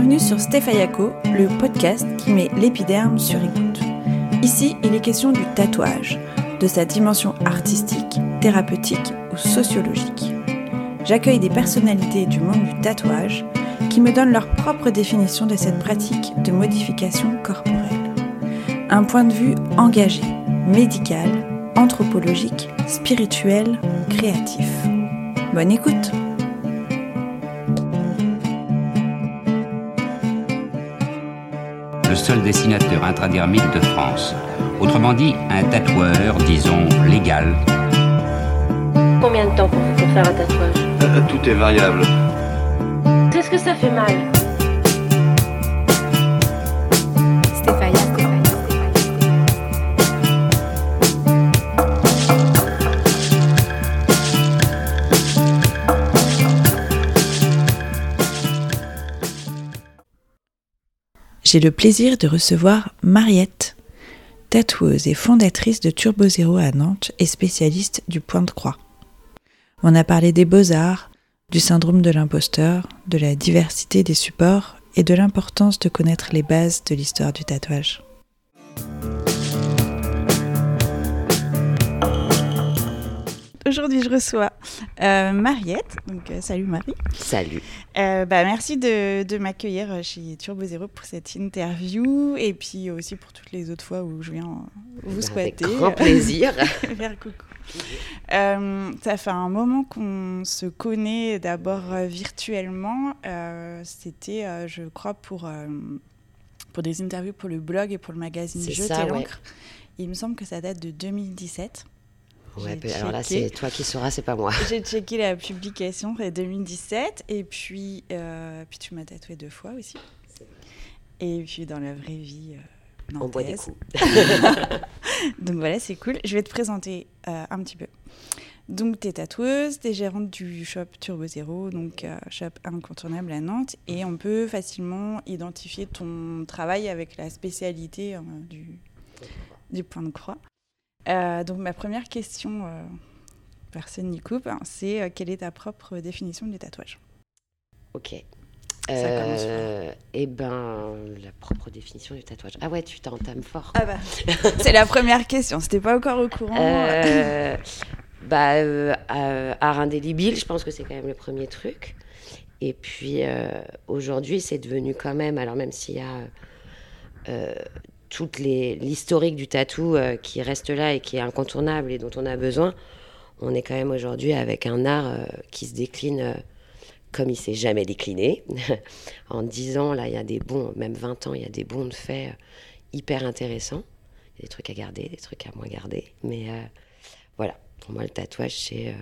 Bienvenue sur Stéphayako, le podcast qui met l'épiderme sur écoute. Ici, il est question du tatouage, de sa dimension artistique, thérapeutique ou sociologique. J'accueille des personnalités du monde du tatouage qui me donnent leur propre définition de cette pratique de modification corporelle. Un point de vue engagé, médical, anthropologique, spirituel, créatif. Bonne écoute seul dessinateur intradermique de France. Autrement dit, un tatoueur, disons, légal. Combien de temps pour, pour faire un tatouage? Euh, Tout est variable. Est-ce que ça fait mal? J'ai le plaisir de recevoir Mariette, tatoueuse et fondatrice de Turbo Zero à Nantes et spécialiste du point de croix. On a parlé des beaux-arts, du syndrome de l'imposteur, de la diversité des supports et de l'importance de connaître les bases de l'histoire du tatouage. Aujourd'hui, je reçois euh, Mariette. Donc, euh, salut Marie. Salut. Euh, bah, merci de, de m'accueillir chez Turbo Zero pour cette interview et puis aussi pour toutes les autres fois où je viens vous Avec squatter. grand plaisir. Faire coucou. Euh, ça fait un moment qu'on se connaît d'abord virtuellement. Euh, C'était, euh, je crois, pour, pour des interviews pour le blog et pour le magazine Jeter ça, ouais. Il me semble que ça date de 2017. Ouais, alors là, c'est toi qui sauras, c'est pas moi. J'ai checké la publication, c'est 2017. Et puis, euh, puis tu m'as tatoué deux fois aussi. Et puis dans la vraie vie. euh, On boit des coups. Donc voilà, c'est cool. Je vais te présenter euh, un petit peu. Donc, tu es tatoueuse, tu es gérante du shop Turbo Zero, donc euh, shop incontournable à Nantes. Et on peut facilement identifier ton travail avec la spécialité euh, du, du point de croix. Euh, donc, ma première question, euh, personne n'y coupe, hein, c'est euh, quelle est ta propre définition du tatouage? Ok. Ça commence eh ben, la propre définition du tatouage. Ah ouais, tu t'entames fort. Ah bah, c'est la première question, c'était pas encore au courant. Bah, art indélébile, je pense que c'est quand même le premier truc. Et puis aujourd'hui, c'est devenu quand même, alors même s'il y a toute l'historique du tatou euh, qui reste là et qui est incontournable et dont on a besoin, on est quand même aujourd'hui avec un art euh, qui se décline euh, comme il s'est jamais décliné. en 10 ans, là, il y a des bons, même 20 ans, il y a des bons de fait euh, hyper intéressants. Il y a des trucs à garder, des trucs à moins garder. Mais voilà, pour moi, le tatouage, c'est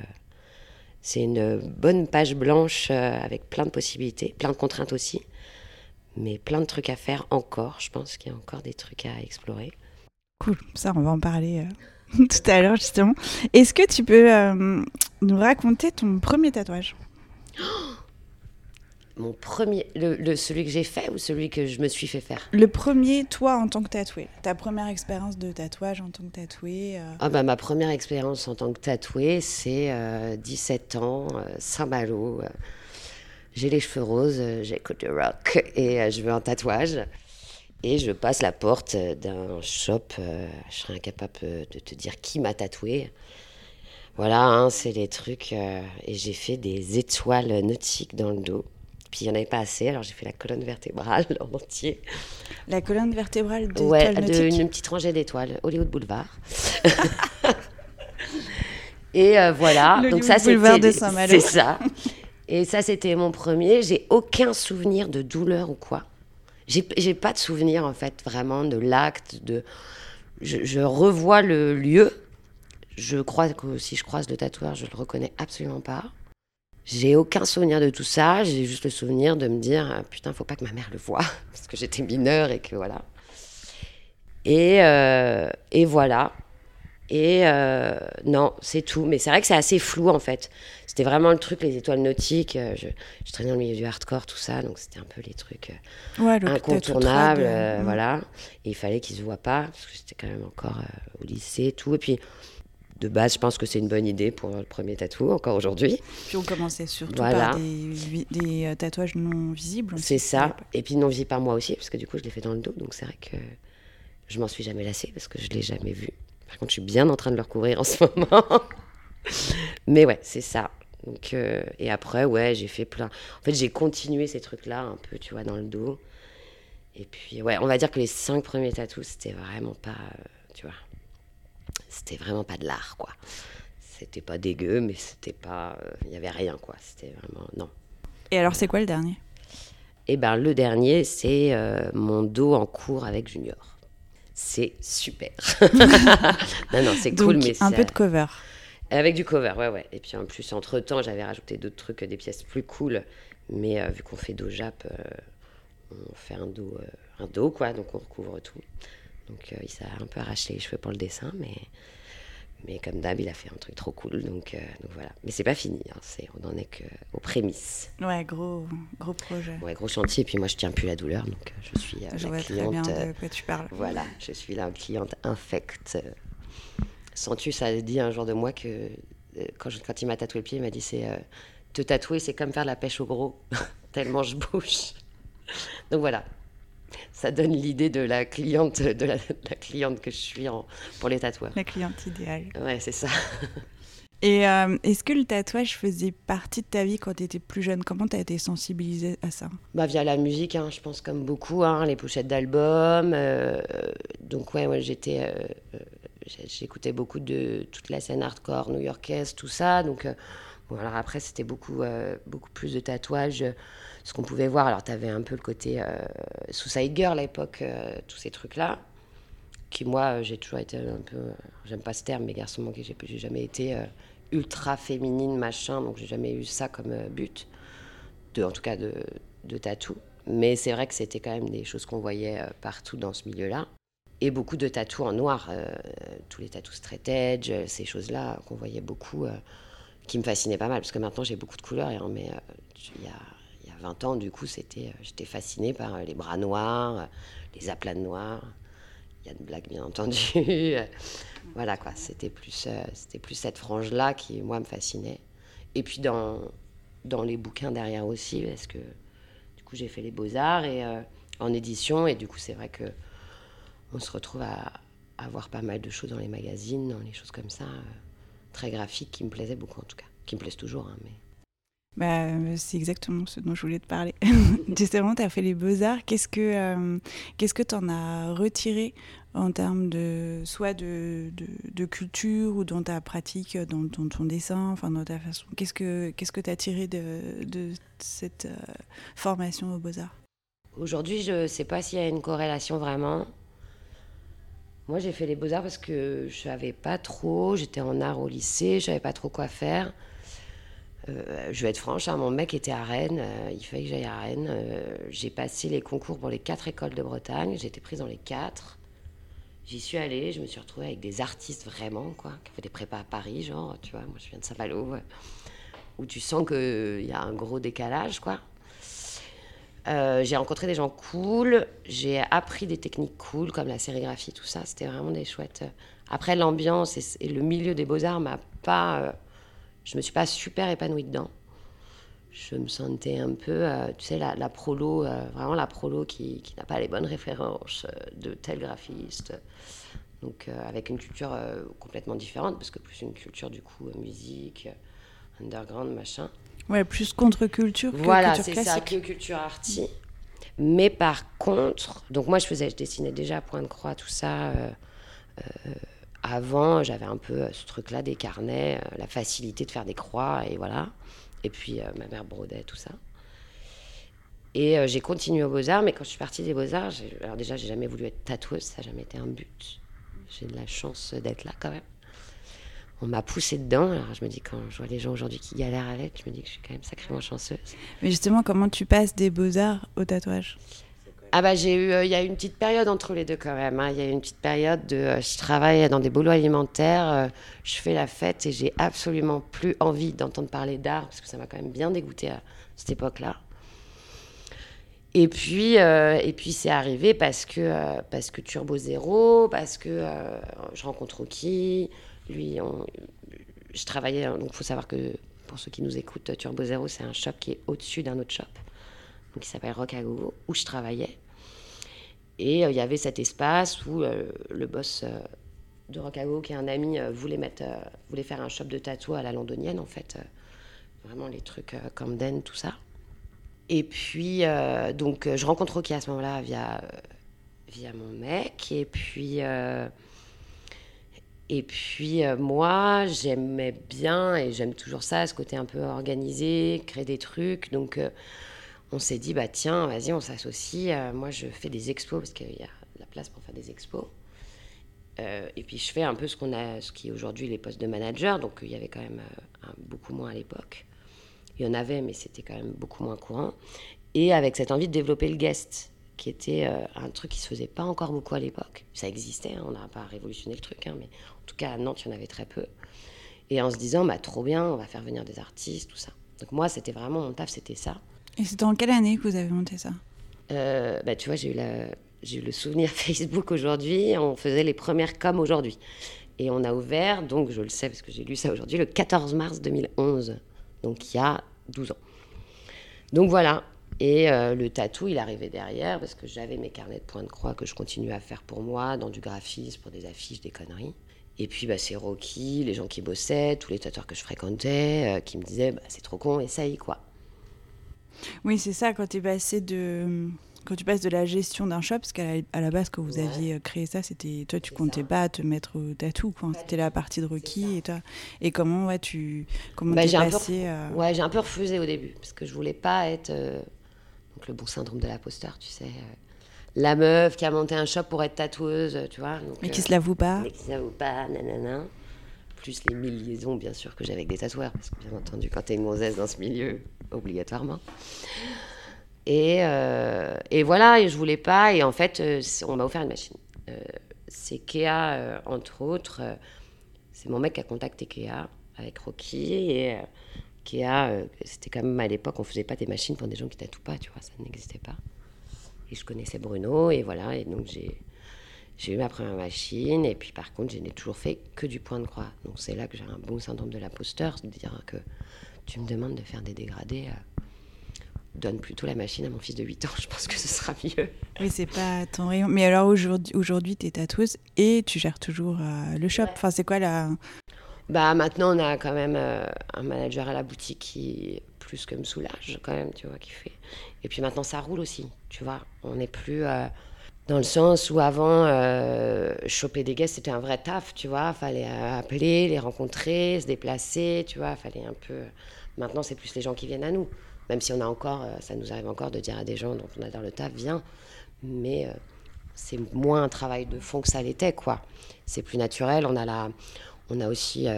c'est une bonne page blanche avec plein de possibilités, plein de contraintes aussi, mais plein de trucs à faire encore. Je pense qu'il y a encore des trucs à explorer. Cool, ça on va en parler euh, tout à l'heure justement. Est-ce que tu peux euh, nous raconter ton premier tatouage? Mon premier, le, le- celui que j'ai fait ou celui que je me suis fait faire? Le premier, toi en tant que tatoué, ta première expérience de tatouage en tant que tatoué. euh, Ah bah, ma première expérience en tant que tatouée, c'est euh, 17 ans, Saint-Malo. J'ai les cheveux roses, euh, j'écoute du rock et euh, je veux un tatouage. Et je passe la porte euh, d'un shop, je serais incapable de te dire qui m'a tatoué. Voilà, hein, c'est les trucs. et j'ai fait des étoiles nautiques dans le dos. Puis il n'y en avait pas assez, alors j'ai fait la colonne vertébrale en entier. La colonne vertébrale de Ouais, de- une petite rangée d'étoiles, Hollywood Boulevard. Et euh, voilà, Le donc ça c'était c'est ça. Et ça c'était mon premier. J'ai aucun souvenir de douleur ou quoi. J'ai pas de souvenir en fait vraiment de l'acte. De je, je revois le lieu. Je crois que si je croise le tatoueur, je le reconnais absolument pas. J'ai aucun souvenir de tout ça. J'ai juste le souvenir de me dire ah, putain, faut pas que ma mère le voie parce que j'étais mineure et que voilà. Et, euh, et voilà. Et euh, non, c'est tout. Mais c'est vrai que c'est assez flou en fait. C'était vraiment le truc, les étoiles nautiques. euh, Je, je traînais dans le milieu du hardcore, tout ça. Donc c'était un peu les trucs euh, Ouais, le tatou incontournables. euh, voilà. Et il fallait qu'ils se voient pas, parce que j'étais quand même encore euh, au lycée et tout. Et puis de base, je pense que c'est une bonne idée pour le premier tatou, encore aujourd'hui. Puis on commençait surtout Voilà. par des, tatouages non visibles. C'est ça. Et puis non visible par moi aussi, parce que du coup, je l'ai fait dans le dos. Donc c'est vrai que je m'en suis jamais lassée, parce que je l'ai jamais vu. Par contre, je suis bien en train de le recouvrir en ce moment. Mais ouais, c'est ça. Donc, euh, et après, ouais, j'ai fait plein. En fait, j'ai continué ces trucs-là un peu, tu vois, dans le dos. Et puis, ouais, on va dire que les cinq premiers tatous, c'était vraiment pas, euh, tu vois, c'était vraiment pas de l'art, quoi. C'était pas dégueu, mais c'était pas, euh, il y avait rien, quoi. C'était vraiment, non. Et alors, c'est quoi le dernier? Et ben le dernier, c'est euh, mon dos en cours avec Junior. C'est super. non, non, c'est cool, mais un peu de cover. Avec du cover, ouais, ouais. Et puis en plus, entre-temps, j'avais rajouté d'autres trucs, des pièces plus cool. Mais euh, vu qu'on fait dos jap, euh, on fait un dos, euh, un dos, quoi. Donc on recouvre tout. Donc il s'est un peu arraché les cheveux pour le dessin, mais, mais comme d'hab, il a fait un truc trop cool. Donc, donc voilà. Mais c'est pas fini, hein, c'est, on en est qu'aux prémices. Ouais, gros, gros projet. Ouais, gros chantier. Et puis moi, je tiens plus la douleur, donc je suis Je la vois très bien cliente. de quoi tu parles. voilà, je suis la cliente infecte. Sens-tu, ça a dit un jour de moi que euh, quand, je- quand il m'a tatoué le pied, il m'a dit c'est euh, te tatouer, c'est comme faire la pêche au gros, tellement je bouge. Donc voilà, ça donne l'idée de la cliente, de la, de la cliente que je suis en- pour les tatoueurs. La cliente idéale. Ouais, c'est ça. Et euh, est-ce que le tatouage faisait partie de ta vie quand tu étais plus jeune? Comment tu as été sensibilisée à ça? Bah, via la musique, hein, je pense comme beaucoup, hein, les pochettes d'albums. euh, donc ouais, ouais, j'étais, euh, j'écoutais beaucoup de toute la scène hardcore new-yorkaise, tout ça. Donc euh, bon, alors après c'était beaucoup, euh, beaucoup plus de tatouages, euh, ce qu'on pouvait voir. Alors tu avais un peu le côté Suicide Girl à l'époque, tous ces trucs-là. Qui moi, j'ai toujours été un peu, j'aime pas ce terme, mais garçon j'ai j'ai jamais été ultra féminine, machin, donc j'ai jamais eu ça comme but de, en tout cas de, de tatou. Mais c'est vrai que c'était quand même des choses qu'on voyait partout dans ce milieu-là. Et beaucoup de tatous en noir, euh, tous les tatous straight edge, euh, ces choses-là qu'on voyait beaucoup, euh, qui me fascinaient pas mal. Parce que maintenant j'ai beaucoup de couleurs, et, mais euh, tu- il y, a, y a 20 ans, du coup, c'était, j'étais fascinée par les bras noirs, les aplats de noir. Il y a de blagues, bien entendu. voilà quoi, c'était plus, c'était plus cette frange-là qui, moi, me fascinait. Et puis dans, dans les bouquins derrière aussi, parce que du coup j'ai fait les beaux-arts et en édition, et du coup c'est vrai que on se retrouve à, à voir pas mal de choses dans les magazines, dans les choses comme ça, euh, très graphiques, qui me plaisaient beaucoup en tout cas, qui me plaisent toujours. hein, mais... Bah, euh, c'est exactement ce dont je voulais te parler. Justement, tu as fait les beaux-arts. Qu'est-ce que euh, qu'est-ce que tu en as retiré en termes de soit de, de, de culture ou dans ta pratique, dans, dans ton dessin, enfin dans ta façon? Qu'est-ce que qu'est-ce que tu as tiré de, de cette euh, formation aux beaux-arts? Aujourd'hui, je ne sais pas s'il y a une corrélation vraiment. Moi, j'ai fait les beaux-arts parce que je savais pas trop. J'étais en art au lycée, je savais pas trop quoi faire. Euh, je vais être franche, hein, mon mec était à Rennes, euh, il fallait que j'aille à Rennes. Euh, j'ai passé les concours pour les quatre écoles de Bretagne, j'ai été prise dans les quatre. J'y suis allée, je me suis retrouvée avec des artistes vraiment, quoi, qui fait des prépas à Paris, genre, tu vois, moi je viens de Saint-Malo, où tu sens qu'il y a un gros décalage, quoi. Euh, j'ai rencontré des gens cool, j'ai appris des techniques cool comme la sérigraphie, tout ça. C'était vraiment des chouettes. Après, l'ambiance et, le milieu des beaux-arts m'a pas. euh, je me suis pas super épanouie dedans. Je me sentais un peu, euh, tu sais, la, la prolo, vraiment la prolo qui, qui n'a pas les bonnes références de tel graphiste. Donc, avec une culture complètement différente, parce que plus une culture du coup musique, underground, machin. Ouais, plus contre-culture que Voilà, culture c'est ça, classique. que culture arty. Mais par contre, donc moi je faisais, je dessinais déjà à point de croix, tout ça. euh, euh, avant, j'avais un peu euh, ce truc-là des carnets, euh, la facilité de faire des croix, et voilà. Et puis ma mère brodait, tout ça. Et j'ai continué aux Beaux-Arts, mais quand je suis partie des Beaux-Arts, alors déjà, j'ai jamais voulu être tatoueuse, ça n'a jamais été un but. J'ai de la chance d'être là quand même. On m'a poussé dedans, alors je me dis, quand je vois les gens aujourd'hui qui galèrent l'être, je me dis que je suis quand même sacrément chanceuse. Mais justement, comment tu passes des beaux-arts au tatouage? Ah bah j'ai eu, euh, il y a eu une petite période entre les deux quand même. hein. Il y a eu une petite période de, euh, je travaille dans des boulots alimentaires, euh, je fais la fête et j'ai absolument plus envie d'entendre parler d'art parce que ça m'a quand même bien dégoûté à cette époque-là. Et puis, et puis c'est arrivé parce que, parce que Turbo Zéro, parce que je rencontre Rocky, Lui, on- je travaillais, donc il faut savoir que pour ceux qui nous écoutent, Turbo Zero, c'est un shop qui est au-dessus d'un autre shop, qui s'appelle Rock Go, où je travaillais. Et euh, il y avait cet espace où euh, le boss euh, de Rock à Go, qui est un ami, voulait, mettre, voulait faire un shop de tatou à la londonienne, en fait. vraiment les trucs Camden, tout ça. Et puis, donc, je rencontre Rocky à ce moment-là via, via mon mec. Et puis, et puis euh, moi, j'aimais bien, et j'aime toujours ça, ce côté un peu organisé, créer des trucs. Donc, euh, on s'est dit, bah tiens, vas-y, on s'associe. Euh, moi, je fais des expos, parce qu'il y a la place pour faire des expos. Et puis, je fais un peu ce, qu'on a, ce qui est aujourd'hui les postes de manager. Donc, il y avait quand même beaucoup moins à l'époque. Il y en avait, mais c'était quand même beaucoup moins courant. Et avec cette envie de développer le guest, qui était un truc qui se faisait pas encore beaucoup à l'époque. Ça existait, hein, on n'a pas révolutionné le truc, hein, mais tout cas à Nantes, il y en avait très peu. Et en se disant, bah, trop bien, on va faire venir des artistes, tout ça. Donc moi, c'était vraiment mon taf, c'était ça. Et c'est en quelle année que vous avez monté ça? Euh, bah, tu vois, j'ai eu, la- j'ai eu le souvenir Facebook aujourd'hui, on faisait les premières comme aujourd'hui. Et on a ouvert, donc je le sais parce que j'ai lu ça aujourd'hui, le 14 mars 2011, donc il y a 12 ans. Donc voilà, et euh, le tatou, il arrivait derrière parce que j'avais mes carnets de points de croix que je continuais à faire pour moi, dans du graphisme, pour des affiches, des conneries. Et puis bah, c'est Rocky, les gens qui bossaient, tous les tatoueurs que je fréquentais, euh, qui me disaient bah, c'est trop con, essaye quoi. Oui, c'est ça, quand tu passé de. Quand tu passes de la gestion d'un shop, parce qu'à la, à la base, quand vous Ouais. aviez euh, créé ça, c'était toi, tu C'est comptais ça. pas te mettre au tatou, quoi. C'était la partie de Rocky et toi. Et comment, ouais, tu. Comment Bah, t'es j'ai un peu passé euh, Ouais, j'ai un peu refusé au début parce que je voulais pas être euh, donc le bon syndrome de l'imposteur, tu sais, la meuf qui a monté un shop pour être tatoueuse, tu vois. donc, Mais qui euh, se l'avoue pas mais qui se l'avoue pas, nanana. Plus les mille liaisons, bien sûr, que j'ai avec des tatoueurs, parce que bien entendu, quand t'es une gonzesse dans ce milieu, obligatoirement. Et, euh, et voilà, et je voulais pas, et en fait, euh, on m'a offert une machine. Euh, c'est Kea, entre autres, c'est mon mec qui a contacté Kea avec Rocky, et Kea, c'était quand même à l'époque, on faisait pas des machines pour des gens qui tatouent pas, tu vois, ça n'existait pas. Et je connaissais Bruno, et voilà, et donc j'ai. J'ai eu ma première machine, et puis par contre, je n'ai toujours fait que du point de croix. Donc c'est là que j'ai un bon syndrome de l'imposteur, c'est-à-dire que tu me demandes de faire des dégradés. euh, donne plutôt la machine à mon fils de 8 ans, je pense que ce sera mieux. Oui, c'est pas ton rayon. Mais alors aujourd'hui, aujourd'hui, t'es tatoueuse et tu gères toujours euh, le shop. Ouais. Enfin, c'est quoi la. Bah maintenant, on a quand même euh, un manager à la boutique qui plus que me soulage quand même, tu vois, qui fait. Et puis maintenant, ça roule aussi, tu vois. On n'est plus euh, dans le sens où avant, euh, choper des guests, c'était un vrai taf, tu vois. Fallait euh, appeler, les rencontrer, se déplacer, tu vois. Fallait un peu. Maintenant, c'est plus les gens qui viennent à nous. Même si on a encore, ça nous arrive encore de dire à des gens dont on adore le taf, viens. Mais c'est moins un travail de fond que ça l'était, quoi. C'est plus naturel. On a la, on a aussi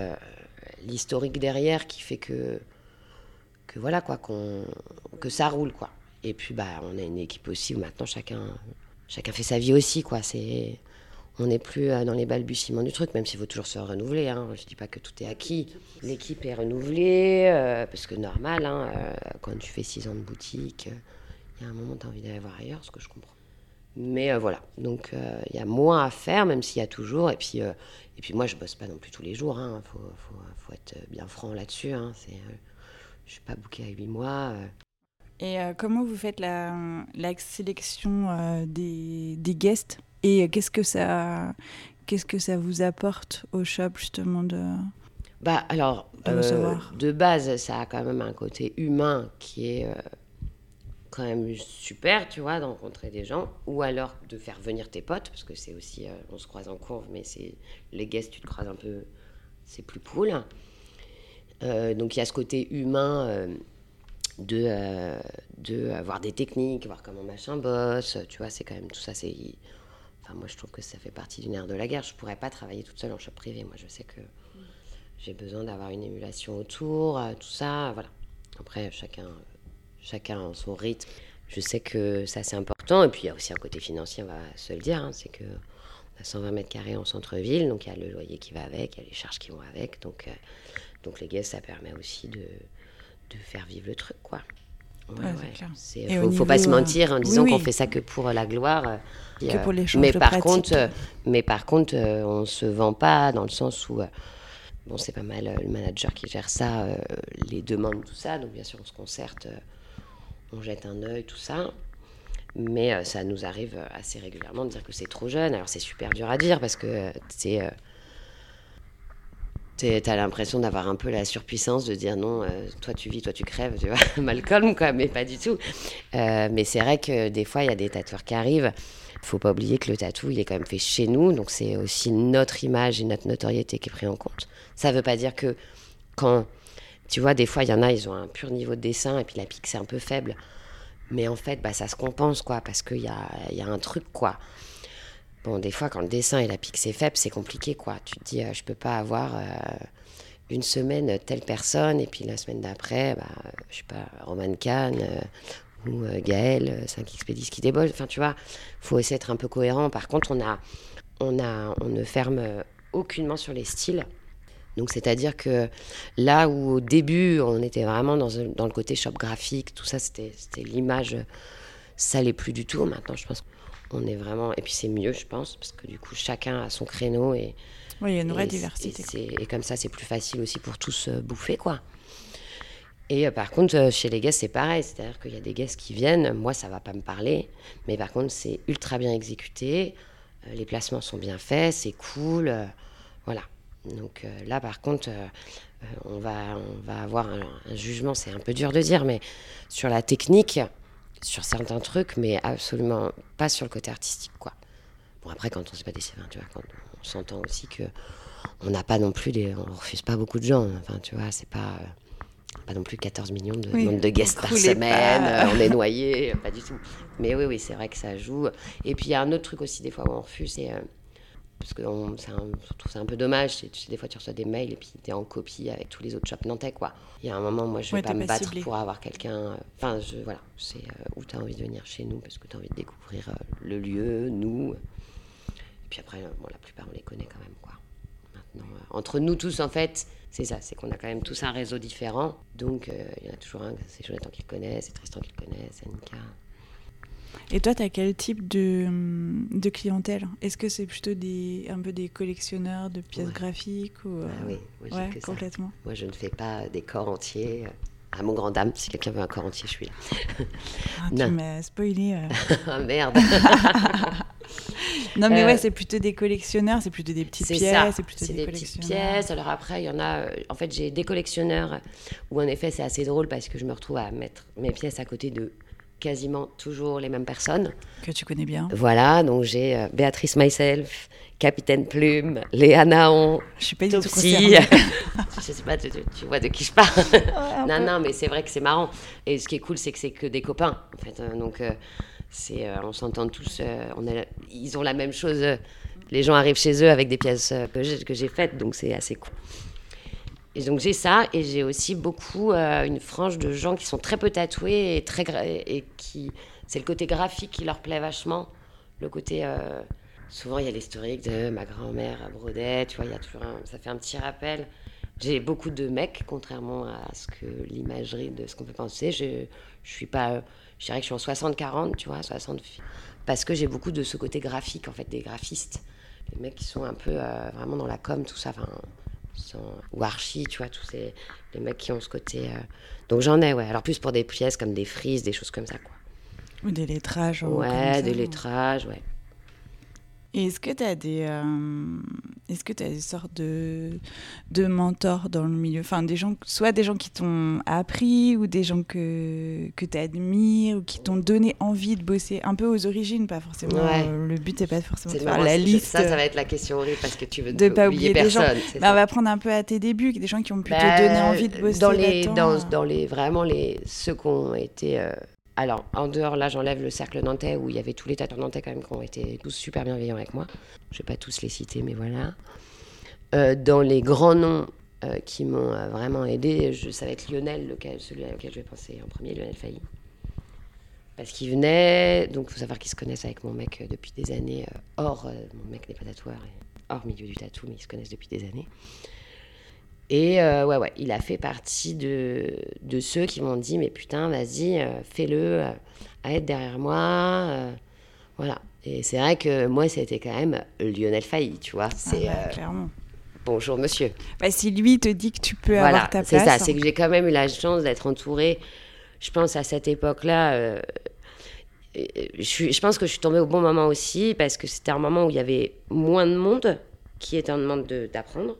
l'historique derrière qui fait que, que voilà quoi, qu'on, que ça roule quoi. Et puis bah, on a une équipe aussi où maintenant chacun, chacun fait sa vie aussi quoi. C'est, on n'est plus euh, dans les balbutiements du truc, même s'il faut toujours se renouveler. Hein. Je dis pas que tout est acquis. L'équipe est renouvelée euh, parce que normal, hein, euh, quand tu fais six ans de boutique, il y a un moment tu as envie d'aller voir ailleurs, ce que je comprends. Mais voilà, donc il y a moins à faire, même s'il y a toujours. Et puis, et puis moi, je bosse pas non plus tous les jours. Il faut, faut, faut être bien franc là-dessus. Hein. C'est, je suis pas bouquée à huit mois. euh. Et euh, comment vous faites la, la sélection euh, des, des guests? Et qu'est-ce que ça. Qu'est-ce que ça vous apporte au shop justement de... Bah alors, De recevoir. de base, ça a quand même un côté humain qui est euh, quand même super, tu vois, de rencontrer des gens, ou alors de faire venir tes potes, parce que c'est aussi, euh, on se croise en courbe, mais c'est les guests, tu te croises un peu, c'est plus cool. Euh, donc il y a ce côté humain euh, de, euh, de avoir des techniques, voir comment machin bosse, tu vois, c'est quand même tout ça. Enfin, moi, je trouve que ça fait partie du nerf de la guerre. Je pourrais pas travailler toute seule en shop privé. Moi, je sais que j'ai besoin d'avoir une émulation autour, tout ça, voilà. Après, chacun, chacun a son rythme. Je sais que ça, c'est important. Et puis, il y a aussi un côté financier, on va se le dire. hein, c'est que on a 120 mètres carrés en centre-ville, donc il y a le loyer qui va avec, il y a les charges qui vont avec. Donc, donc les guests, ça permet aussi de, de faire vivre le truc, quoi. Ouais. C'est- Et faut, au faut pas se euh, mentir en disant qu'on oui. fait ça que pour la gloire. euh, Que euh, pour l'échange mais par contre, mais par contre, euh, on se vend pas dans le sens où euh, bon, c'est pas mal le manager qui gère ça, les demandes, tout ça. Donc bien sûr, on se concerte, on jette un œil, tout ça. Mais ça nous arrive assez régulièrement de dire que c'est trop jeune. Alors c'est super dur à dire parce que c'est T'as l'impression d'avoir un peu la surpuissance de dire non, euh, toi tu vis, toi tu crèves, tu vois, Malcolm, quoi, mais pas du tout. Euh, mais c'est vrai que des fois, il y a des tatoueurs qui arrivent. faut pas oublier que le tatou, il est quand même fait chez nous, donc c'est aussi notre image et notre notoriété qui est pris en compte. Ça veut pas dire que quand, tu vois, des fois, il y en a, ils ont un pur niveau de dessin et puis la pique, c'est un peu faible. Mais en fait, bah, ça se compense, quoi, parce qu'il y a, y a un truc, quoi. Bon, des fois, quand le dessin et la pique, c'est faible, c'est compliqué, quoi. Tu te dis, euh, je peux pas avoir euh, une semaine telle personne, et puis la semaine d'après, bah, je sais pas, Roman Kahn euh, ou euh, Gaël, 5XP10 qui débole. Enfin, tu vois, faut essayer d'être un peu cohérent. Par contre, on, a, on, a, on ne ferme euh, aucunement sur les styles. Donc, c'est-à-dire que là où au début, on était vraiment dans, le côté shop graphique, tout ça, c'était c'était l'image, ça l'est plus du tout. Maintenant, je pense qu'on est vraiment. Et puis, c'est mieux, je pense, parce que du coup, chacun a son créneau et. Oui, il y a une vraie et diversité. Et, c'est- et comme ça, c'est plus facile aussi pour tous euh, bouffer, quoi. Et euh, par contre, euh, chez les guests, c'est pareil. C'est-à-dire qu'il y a des guests qui viennent, moi, ça va pas me parler. Mais par contre, c'est ultra bien exécuté. les placements sont bien faits, c'est cool. voilà. Donc là, par contre, on, va, on va avoir un, un jugement, c'est un peu dur de dire, mais sur la technique, sur certains trucs, mais absolument pas sur le côté artistique, quoi. Bon, après, quand on sait pas des enfin, tu vois, quand on s'entend aussi que on n'a pas non plus des, on refuse pas beaucoup de gens. Enfin, tu vois, c'est pas, euh, pas non plus 14 millions de Oui, de guests par semaine. pas. euh, on est noyé, pas du tout. Mais oui, oui, c'est vrai que ça joue. Et puis il y a un autre truc aussi des fois où on refuse, c'est euh, parce que c'est un- un peu dommage. Tu sais, des fois tu reçois des mails et puis tu es en copie avec tous les autres shops nantais, quoi. Il y a un moment, moi, je vais Ouais, pas me pas battre ciblé. pour avoir quelqu'un. euh, Enfin, je, voilà, c'est euh, où tu as envie de venir chez nous parce que tu as envie de découvrir euh, le lieu, nous. Et puis après, bon, la plupart, on les connaît quand même, quoi. Maintenant, entre nous tous, en fait, c'est ça, c'est qu'on a quand même tous un réseau différent. Donc, il y en a toujours un, c'est Jonathan qui le connaît, c'est Tristan qui le connaît, c'est Annika. Et toi, tu as quel type de, de clientèle? Est-ce que c'est plutôt des, un peu des collectionneurs de pièces Ouais. graphiques ou, euh, Ah oui, moi, j'ai ouais, que ça. complètement. Moi, je ne fais pas des corps entiers. À mon grand dame, si quelqu'un veut un corps entier, je suis là. Ah, tu Non. m'as spoilé. euh. ah merde Non, mais Euh, ouais, c'est plutôt des collectionneurs, c'est plutôt des petites C'est pièces, ça, c'est plutôt des, des petites pièces. Alors après, il y en a. euh, En fait, j'ai des collectionneurs où en effet, c'est assez drôle parce que je me retrouve à mettre mes pièces à côté de quasiment toujours les mêmes personnes. Que tu connais bien. Voilà, donc j'ai euh, Béatrice Myself, Capitaine Plume, Léa Naon, Je suis pas du tout je sais pas, tu, vois de qui je parle. non, peu. non, mais c'est vrai que c'est marrant. Et ce qui est cool, c'est que c'est que des copains, en fait. euh, donc, euh, c'est, euh, on s'entend tous. on est, ils ont la même chose. les gens arrivent chez eux avec des pièces que j'ai, que j'ai faites, donc c'est assez cool. Et donc j'ai ça, et j'ai aussi beaucoup euh, une frange de gens qui sont très peu tatoués et très et qui c'est le côté graphique qui leur plaît vachement, le côté euh, souvent il y a l'historique de ma grand-mère à Brodet, tu vois, il y a toujours ça fait un petit rappel. J'ai beaucoup de mecs, contrairement à ce que l'imagerie de ce qu'on peut penser. Je, je suis pas, je dirais que je suis en 60-40, tu vois, 60 filles. Parce que j'ai beaucoup de ce côté graphique, en fait, des graphistes. Les mecs qui sont un peu euh, vraiment dans la com, tout ça, ou archi, tu vois, tous ces, les mecs qui ont ce côté. euh, Donc j'en ai, ouais. Alors plus pour des pièces comme des frises, des choses comme ça, quoi. Ou des lettrages. comme Ouais, des ou- lettrages, ouais. Et est-ce que tu as des euh, est-ce que tu des sortes de de mentors dans le milieu? Enfin des gens soit des gens qui t'ont appris ou des gens que que tu admires ou qui t'ont donné envie de bosser un peu aux origines pas forcément Ouais. euh, le but n'est pas forcément de faire la liste Ça, ça va être la question horrible parce que tu veux de ne pas oublier oublier des gens. personne. Bah, on va prendre un peu à tes débuts des gens qui ont pu Bah, te donner envie de bosser dans les, dans les vraiment les ceux qui ont été euh, alors en dehors là j'enlève le cercle nantais où il y avait tous les tatoueurs nantais quand même qui ont été tous super bienveillants avec moi. Je vais pas tous les citer mais voilà. Euh, dans les grands noms euh, qui m'ont euh, vraiment aidé ça va être Lionel lequel, celui auquel je vais penser en premier Lionel Failly parce qu'il venait donc faut savoir qu'ils se connaissent avec mon mec depuis des années hors mon mec n'est pas tatoueur hors milieu du tatou mais ils se connaissent depuis des années Et euh, ouais, ouais, il a fait partie de, de ceux qui m'ont dit Mais putain, vas-y, euh, fais-le, euh, à être derrière moi. euh, voilà. Et c'est vrai que moi, c'était quand même Lionel Failly, tu vois. C'est Ah bah, euh, clairement. bonjour monsieur. Bah, si lui te dit que tu peux Voilà, avoir ta c'est place. hein. ça. C'est que j'ai quand même eu la chance d'être entourée. Je pense à cette époque-là. euh, euh, je, suis- je pense que je suis tombée au bon moment aussi parce que c'était un moment où il y avait moins de monde qui était en demande de- d'apprendre.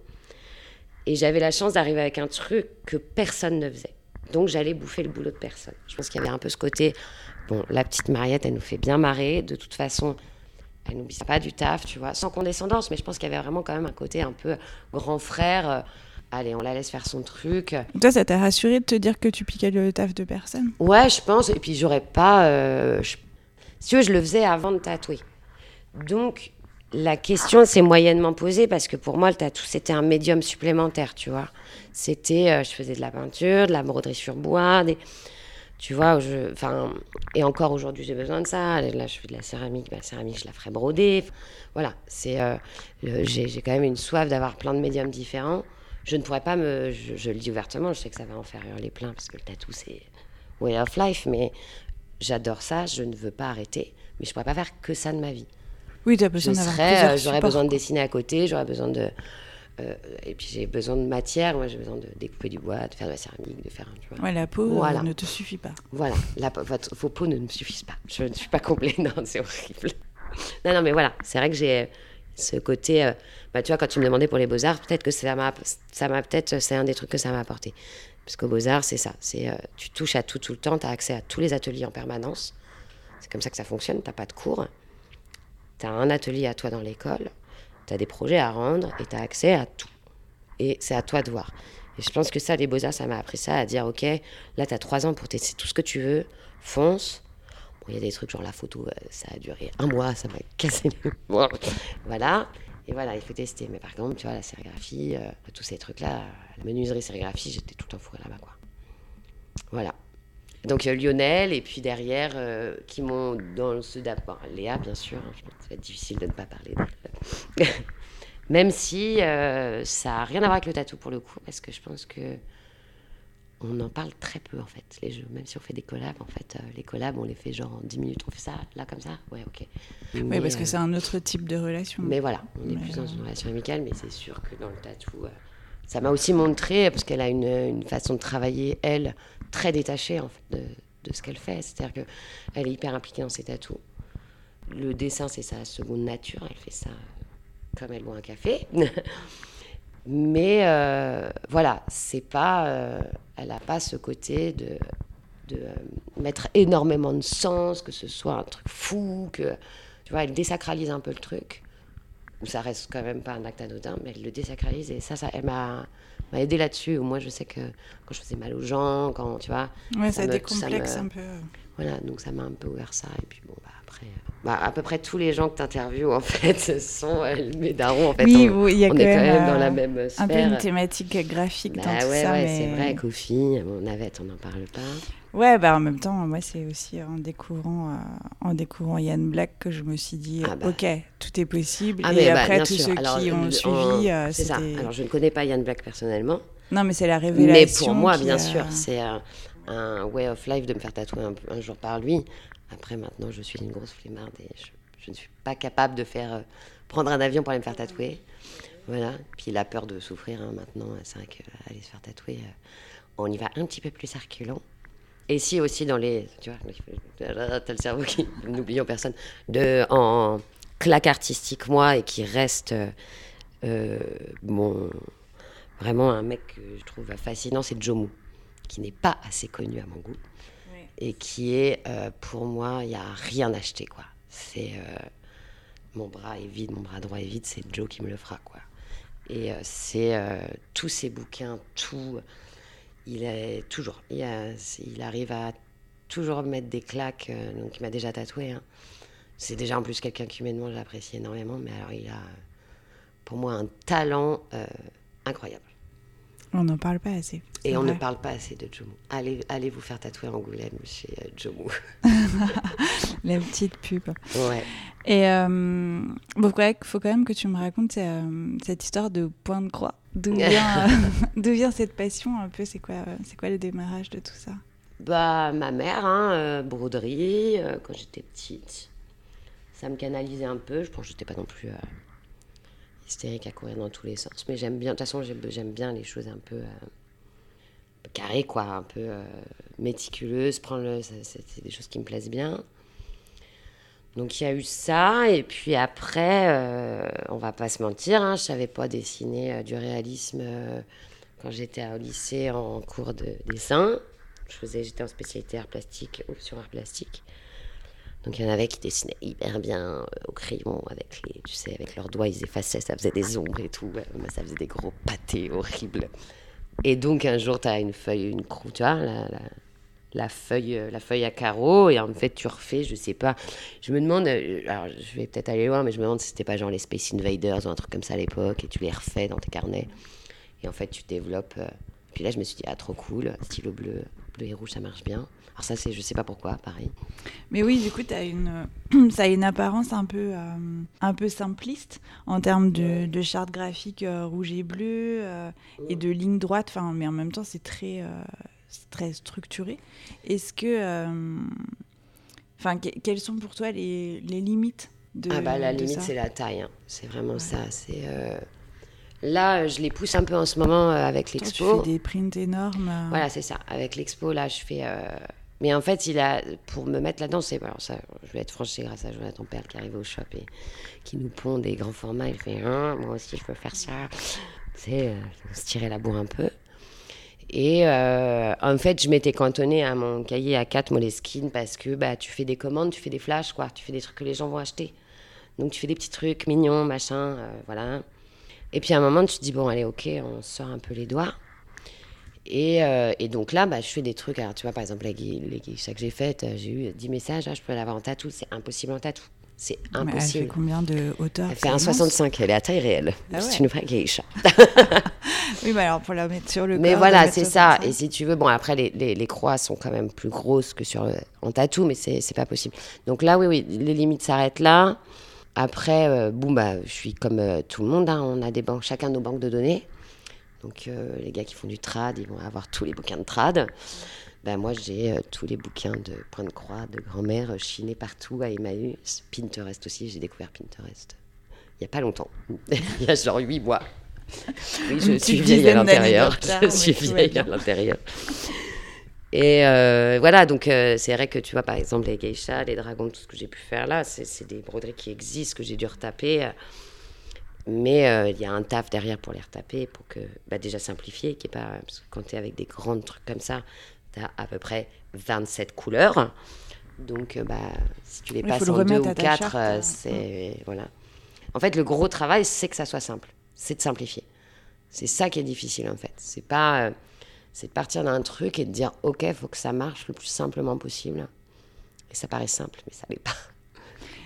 Et j'avais la chance d'arriver avec un truc que personne ne faisait. Donc j'allais bouffer le boulot de personne. Je pense qu'il y avait un peu ce côté. Bon, la petite Mariette, elle nous fait bien marrer. De toute façon, elle n'oublie pas du taf, tu vois, sans condescendance. Mais je pense qu'il y avait vraiment quand même un côté un peu grand frère. euh, allez, on la laisse faire son truc. Toi, ça t'a rassuré de te dire que tu piquais le taf de personne? Ouais, je pense. Et puis, j'aurais pas. euh, je- Si tu veux, je le faisais avant de tatouer. Donc, la question s'est moyennement posée parce que pour moi, le tatou, c'était un médium supplémentaire, tu vois. C'était. euh, je faisais de la peinture, de la broderie sur bois, des. Tu vois, je, enfin, et encore aujourd'hui, j'ai besoin de ça. Là, je fais de la céramique. La céramique, je la ferai broder. Voilà, c'est, euh, j'ai quand même une soif d'avoir plein de médiums différents. Je ne pourrais pas me, je, je le dis ouvertement, je sais que ça va en faire hurler plein parce que le tatou, c'est way of life, mais j'adore ça, je ne veux pas arrêter, mais je pourrais pas faire que ça de ma vie. Oui, tu as besoin d'avoir euh, j'aurais besoin de dessiner à côté, j'aurais besoin de, euh, et puis j'ai besoin de matière. Moi, j'ai besoin de découper du bois, de faire de la céramique, de faire, tu vois. Ouais, la peau euh, Voilà. ne te suffit pas. Voilà, la, votre, vos peaux ne me suffisent pas. Je ne suis pas complète, non, c'est horrible. Non, non, mais voilà, c'est vrai que j'ai ce côté. euh, bah, tu vois, quand tu me demandais pour les beaux-arts, peut-être que ça m'a, ça m'a peut-être, c'est un des trucs que ça m'a apporté. Parce qu'aux beaux-arts, c'est ça. C'est, tu touches à tout tout le temps, tu as accès à tous les ateliers en permanence. C'est comme ça que ça fonctionne, tu pas de cours. Tu un atelier à toi dans l'école, tu as des projets à rendre et tu as accès à tout. Et c'est à toi de voir. Et je pense que ça, les beaux-arts, ça m'a appris ça, à dire, OK, là, tu as trois ans pour tester tout ce que tu veux, fonce. Bon, il y a des trucs genre la photo, euh, ça a duré un mois, ça m'a cassé le Voilà. Et voilà, il faut tester. Mais par contre, tu vois, la sérigraphie, euh, tous ces trucs-là, la menuiserie sérigraphie, j'étais tout le là-bas, quoi. Voilà. Donc Lionel, et puis derrière, euh, qui m'ont dans ce d'abord, Léa, bien sûr, hein, ça va être difficile de ne pas parler d'elle. Même si euh, ça n'a rien à voir avec le tatou pour le coup, parce que je pense que on en parle très peu en fait, les jeux. Même si on fait des collabs, en fait, euh, les collabs, on les fait genre en 10 minutes, on fait ça, là comme ça, ouais, ok. Oui, Mais, parce que c'est un autre type de relation. mais voilà, on est Mais, plus dans une relation amicale, mais c'est sûr que dans le tatou, ça m'a aussi montré, parce qu'elle a une, façon de travailler, elle, très détachée en fait, de, ce qu'elle fait. C'est-à-dire qu'elle est hyper impliquée dans ses tatous. Le dessin, c'est sa seconde nature, elle fait ça comme elle boit un café. mais euh, voilà, c'est pas, euh, elle n'a pas ce côté de, de euh, mettre énormément de sens, que ce soit un truc fou, que tu vois, elle désacralise un peu le truc où ça reste quand même pas un acte anodin, mais elle le désacralise et ça, ça elle m'a m'a aidé là-dessus. Moi, je sais que quand je faisais mal aux gens, quand tu vois, Ouais, ça ça, me- décomplexe ça me- un peu. voilà, donc ça m'a un peu ouvert ça. Et puis bon, bah après, euh, bah, à peu près tous les gens que tu interviews en fait sont euh, mes darons en fait. oui, on, oui, il y a on quand est même, quand même dans la même un peu une thématique graphique Bah dans tout ouais, ça. ouais, mais... c'est vrai, Kofi, navette, on n'en parle pas. Ouais, bah en même temps, moi, c'est aussi en découvrant, euh, en découvrant Yann Black que je me suis dit, Ah bah. ok, tout est possible. Ah, et mais bah, après, tous sûr. ceux Alors, qui ont suivi, euh, c'est ça. Alors, je ne connais pas Yann Black personnellement, Non, mais c'est la mais révélation. pour moi, bien a- sûr, c'est un, un way of life de me faire tatouer un, un jour par lui. Après, maintenant, je suis une grosse flemmarde et je, je ne suis pas capable de faire euh, prendre un avion pour aller me faire tatouer. Voilà. Puis la peur de souffrir hein, maintenant, c'est vrai qu'aller se faire tatouer, euh, on y va un petit peu plus reculons. Et si aussi dans les. Tu vois, t'as le cerveau qui. N'oublions personne. De, en claque artistique, moi, et qui reste. euh, euh, vraiment un mec que je trouve fascinant, c'est Jomu, qui n'est pas assez connu à mon goût. Et qui est, euh, pour moi, il n'y a rien acheté, quoi. C'est. euh, mon bras est vide, mon bras droit est vide, c'est Joe qui me le fera, quoi. Et c'est tous ses bouquins, tout. Il est toujours. Il, arrive à toujours mettre des claques. euh, donc, il m'a déjà tatoué. hein. C'est déjà en plus quelqu'un qui humainement j'apprécie énormément. Mais alors, il a, pour moi, un talent euh, incroyable. On n'en parle pas assez. Et on ne parle pas assez de Jomo. Allez, allez vous faire tatouer Angoulême chez euh, Jomo. La petite pub. ouais. Et euh, bon, il faut quand même que tu me racontes euh, cette histoire de point de croix. D'où vient, euh, d'où vient cette passion un peu C'est quoi, c'est quoi le démarrage de tout ça? Bah, ma mère, hein, broderie, quand j'étais petite. Ça me canalisait un peu. Je pense que j'étais pas non plus hystérique à courir dans tous les sens. Mais j'aime bien, de toute façon, j'aime, bien les choses un peu euh, carrées, quoi, un peu euh, méticuleuses. Prendre c'est, des choses qui me plaisent bien. Donc il y a eu ça, et puis après, euh, on va pas se mentir, hein, je savais pas dessiner euh, du réalisme euh, quand j'étais au lycée en cours de dessin. Je j'étais en spécialité art plastique, option art plastique. Donc il y en avait qui dessinaient hyper bien euh, au crayon, avec les, tu sais, avec leurs doigts, ils effaçaient, ça faisait des ombres et tout. Moi, ça faisait des gros pâtés horribles. Et donc un jour, tu as une feuille, une croûte, tu vois, la, la, feuille, euh, la feuille à carreaux, et en fait, tu refais, je sais pas. Je me demande, euh, alors je vais peut-être aller loin, mais je me demande si c'était pas genre les Space Invaders ou un truc comme ça à l'époque, et tu les refais dans tes carnets. Et en fait, tu développes. Puis là, je me suis dit, ah, trop cool, stylo bleu, bleu et rouge, ça marche bien. Alors, ça, c'est, je sais pas pourquoi, pareil. Mais oui, du coup, as une, ça a une apparence un peu, euh, un peu simpliste en termes de, de charte graphique euh, rouge et bleu euh, et de lignes droites. Enfin, mais en même temps, c'est très, très structuré. Est-ce que, enfin, que- quelles sont pour toi les, les limites de ah, bah, la de limite, c'est la taille. hein. C'est vraiment ça. C'est. Euh, Là, je les pousse un peu en ce moment euh, avec Toi, tu l'expo. fais des prints énormes. euh, Voilà, c'est ça. Avec l'expo, là, je fais. euh, Mais en fait, il a pour me mettre là-dedans, c'est alors ça. Je vais être franche, c'est grâce à Jonathan Perle qui arrive au shop et qui nous pond des grands formats. Il fait, Hein, moi aussi, je peux faire ça. C'est euh, se tirer la bourre un peu. Et euh, en fait, je m'étais cantonnée à mon cahier à 4 Moleskine parce que bah, tu fais des commandes, tu fais des flashs, quoi. Tu fais des trucs que les gens vont acheter. Donc, tu fais des petits trucs mignons, machin, euh, voilà. Et puis à un moment, tu te dis, bon, allez, ok, on sort un peu les doigts. Et, euh, et donc là, bah, je fais des trucs. Alors, tu vois, par exemple, les, les guichets que j'ai faites, euh, j'ai eu 10 messages. ah, je peux l'avoir en tatou. C'est impossible en tatou. C'est mais elle fait impossible. combien de hauteur Elle fait C'est immense. 1,65. Elle est à taille réelle. Ah C'est ouais. une vraie geisha. Oui, mais alors pour la mettre sur le Mais corps, voilà, c'est ça. 65. Et si tu veux, bon, après, les, les, les croix sont quand même plus grosses que sur le- en tatou, mais c'est c'est pas possible. Donc là, oui, oui, les limites s'arrêtent là. Après, euh, bon, bah, je suis comme euh, tout le monde. hein, on a des banques, chacun nos banques de données. Donc, euh, les gars qui font du trad, ils vont avoir tous les bouquins de trad. Ben, moi, j'ai euh, tous les bouquins de point de croix, de grand-mère, chinés partout, à Emmaüs. Pinterest aussi, j'ai découvert Pinterest il n'y a pas longtemps. il y a genre 8 mois. Oui, je suis vieille à l'intérieur. retard, Je suis vieille à l'intérieur. Et euh, voilà, donc euh, c'est vrai que tu vois, par exemple, les geishas, les dragons, tout ce que j'ai pu faire là, c'est des broderies qui existent, que j'ai dû retaper. euh, Mais il y a un taf derrière pour les retaper, pour que, bah, déjà simplifier, qui est pas. Parce que quand tu es avec des grands trucs comme ça, tu as à peu près 27 couleurs. Donc, bah, si tu les Oui, passes le en deux ou quatre, euh, c'est. Voilà. En fait, le gros travail, c'est que ça soit simple. C'est de simplifier. C'est ça qui est difficile, en fait. C'est pas. C'est de partir d'un truc et de dire, OK, il faut que ça marche le plus simplement possible. Et ça paraît simple, mais ça l'est pas.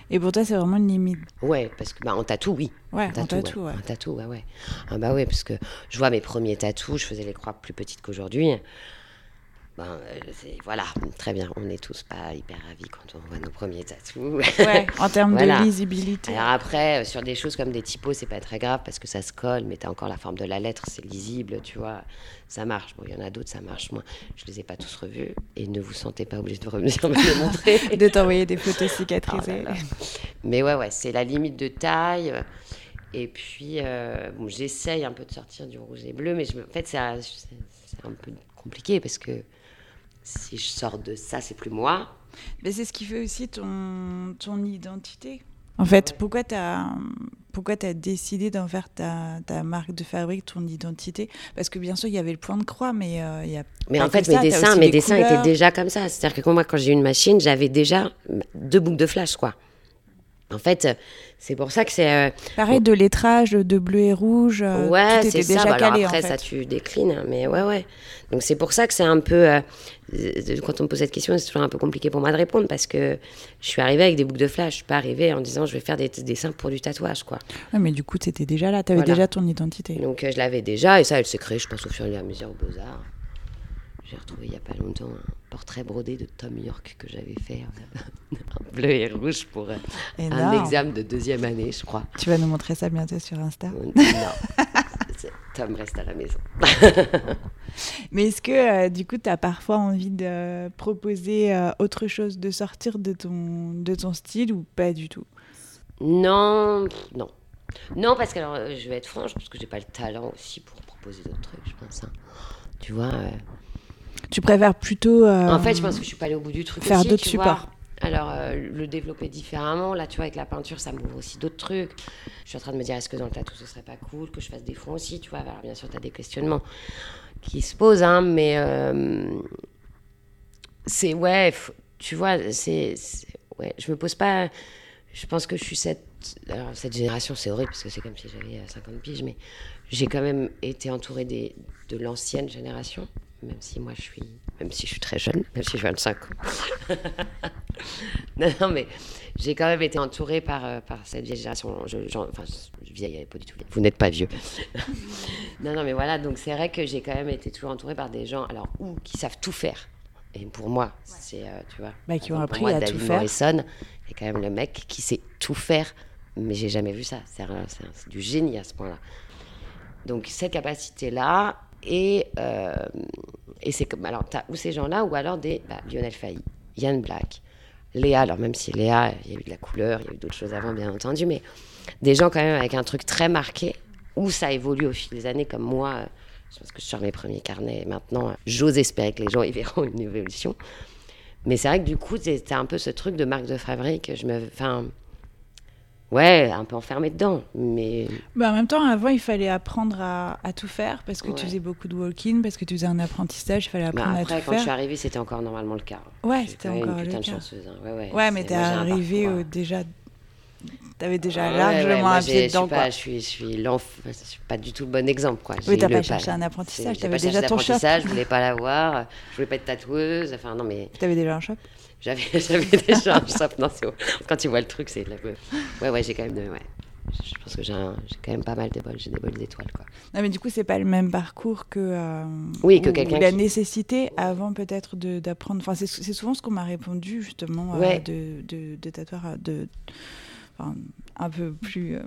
Et pour toi, c'est vraiment une limite. Ouais, parce que bah, en tatou, oui. Ouais, En tatou, ouais. En tatou, ouais, ouais. Ah bah ouais, parce que je vois mes premiers tatous, je faisais les croix plus petites qu'aujourd'hui. Ben, euh, voilà, très bien. On n'est tous pas hyper ravis quand on voit nos premiers tatous. Ouais, en termes Voilà. de lisibilité. Alors après, euh, sur des choses comme des typos, c'est pas très grave parce que ça se colle, mais t'as encore la forme de la lettre, c'est lisible, tu vois. Ça marche. Bon, il y en a d'autres, ça marche moins. Je les ai pas tous revus et ne vous sentez pas obligé de revenir me les montrer. de t'envoyer des photos Oh là cicatrisées. là. Mais ouais, ouais, c'est la limite de taille. Et puis, euh, bon, j'essaye un peu de sortir du rouge et bleu, mais je, en fait, c'est un peu compliqué parce que si je sors de ça, c'est plus moi. Mais c'est ce qui fait aussi ton, ton identité. En fait, pourquoi tu as, pourquoi as décidé d'en faire ta, ta marque de fabrique, ton identité? Parce que bien sûr, il y avait le point de croix, mais euh, il y a. Mais pas en fait, mes ça, dessins, mes dessins couleurs. étaient déjà comme ça. C'est-à-dire que moi, quand j'ai eu une machine, j'avais déjà deux boucles de flash, quoi. En fait, euh, c'est pour ça que c'est. euh, Pareil, de lettrage, de bleu et rouge. euh, ouais, c'est ça. déjà Bah, alors calé, après, en ça, fait. tu déclines. Mais ouais, ouais. Donc, c'est pour ça que c'est un peu. euh, euh, quand on me pose cette question, c'est toujours un peu compliqué pour moi de répondre parce que je suis arrivée avec des boucles de flash. Je suis pas arrivée en disant je vais faire des des dessins pour du tatouage, quoi. Mais du coup, tu étais déjà là, tu avais Voilà. déjà ton identité. Donc, euh, je l'avais déjà et ça, elle s'est créée, je pense, au fur et à mesure aux Beaux-Arts. J'ai retrouvé il n'y a pas longtemps un portrait brodé de Tom York que j'avais fait en bleu et rouge pour euh, un examen de deuxième année, je crois. Tu vas nous montrer ça bientôt sur Insta. Non, Tom reste à la maison. Mais est-ce que euh, du coup, tu as parfois envie de proposer euh, autre chose, de sortir de ton, de ton style ou pas du tout? Non, non. Non, parce que alors, je vais être franche, parce que j'ai pas le talent aussi pour proposer d'autres trucs, je pense. hein. Tu vois. Tu préfères plutôt. euh, En fait, je pense que je suis pas allée au bout du truc. faire d'autres supports. Alors, euh, le développer différemment, là, tu vois, avec la peinture, ça m'ouvre aussi d'autres trucs. Je suis en train de me dire, est-ce que dans le tatou, ce serait pas cool que je fasse des fonds aussi, tu vois. Alors, bien sûr, tu as des questionnements qui se posent, hein, mais euh, c'est, ouais, tu vois, c'est, ouais, je me pose pas. Je pense que je suis cette. Alors, cette génération, c'est horrible parce que c'est comme si j'avais euh, 50 piges, mais j'ai quand même été entourée des, de l'ancienne génération, même si moi je suis. Même si je suis très jeune, même si j'ai 25 ans. non, non, mais j'ai quand même été entourée par, euh, par cette vieille génération. Je, j'en- enfin, je vieille, pas du tout. Vous n'êtes pas vieux. non, non, mais voilà, donc c'est vrai que j'ai quand même été toujours entourée par des gens, alors, ou qui savent tout faire. Et pour moi, c'est, euh, tu vois. Bah, qui ont appris moi, à David tout faire. Morrison, c'est quand même le mec qui sait tout faire, mais j'ai jamais vu ça. C'est du génie à ce point-là. Donc cette capacité-là, et, euh, et c'est comme, alors, t'as ou ces gens-là, ou alors des bah, Lionel Failly, Yann Black, Léa, alors même si Léa, il y a eu de la couleur, il y a eu d'autres choses avant, bien entendu, mais des gens quand même avec un truc très marqué, où ça évolue au fil des années, comme moi, euh, je pense que je sors mes premiers carnets et maintenant, euh, j'ose espérer que les gens y verront une évolution. Mais c'est vrai que du coup, c'était un peu ce truc de marque de fabrique, je me... Enfin, ouais, un peu enfermé dedans, mais... Bah, en même temps, avant, il fallait apprendre à, à tout faire parce que tu faisais beaucoup de walk-in, parce que tu faisais un apprentissage, il fallait Bah, apprendre après, à tout quand je suis faire. arrivée, c'était encore normalement le cas. Ouais, c'était quand même encore une le putain de cas. chanceuse. hein. Ouais, ouais, Ouais, mais t'es moi, j'ai un arrivé parcours, hein. déjà. T'avais déjà largement moi, un pied dedans, pas, quoi. je suis, je suis je suis pas du tout le bon exemple, quoi. Oui, t'as le pas cherché un apprentissage, t'avais déjà ton shop. Je voulais pas l'avoir. Je voulais pas être tatoueuse. Enfin, non, mais T'avais déjà un shop j'avais, j'avais déjà un shop. Non, c'est- quand tu vois le truc, c'est de la. Ouais, ouais, j'ai quand même. de- ouais. Je pense que j'ai, un- j'ai quand même pas mal de bols. J'ai des bols d'étoiles, quoi. Non, mais du coup, c'est pas le même parcours que. euh, Oui, que quelqu'un La qui- nécessité avant peut-être de- d'apprendre. Enfin, c'est c'est souvent ce qu'on m'a répondu justement euh, de, de, de de, enfin, un peu plus. euh,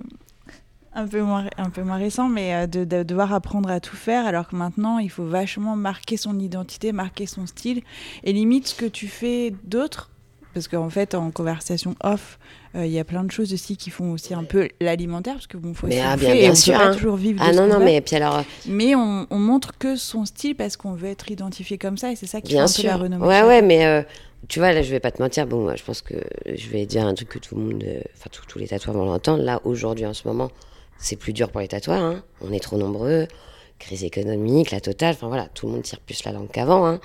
un peu moins, un peu moins récent, mais euh, de, de devoir apprendre à tout faire, alors que maintenant, il faut vachement marquer son identité, marquer son style, et limite ce que tu fais d'autres, parce qu'en fait, en conversation off, euh, il y a plein de choses aussi qui font aussi un peu l'alimentaire, parce que bon, faut Mais ah, bien- et on sûr, peut pas hein. toujours vivre Ah non, non, mais puis alors. Mais on, on montre que son style parce qu'on veut être identifié comme ça et c'est ça qui Bien fait un peu la sûr. renommée. Ouais, ouais, mais euh, tu vois, là, je vais pas te mentir. Bon, moi, je pense que je vais dire un truc que tout le monde, euh, enfin, tous- tous les tatoueurs vont l'entendre. Là, aujourd'hui, en ce moment, c'est plus dur pour les tatoueurs. hein. On est trop nombreux. Crise économique, la totale. Enfin, voilà, tout le monde tire plus la langue qu'avant. hein.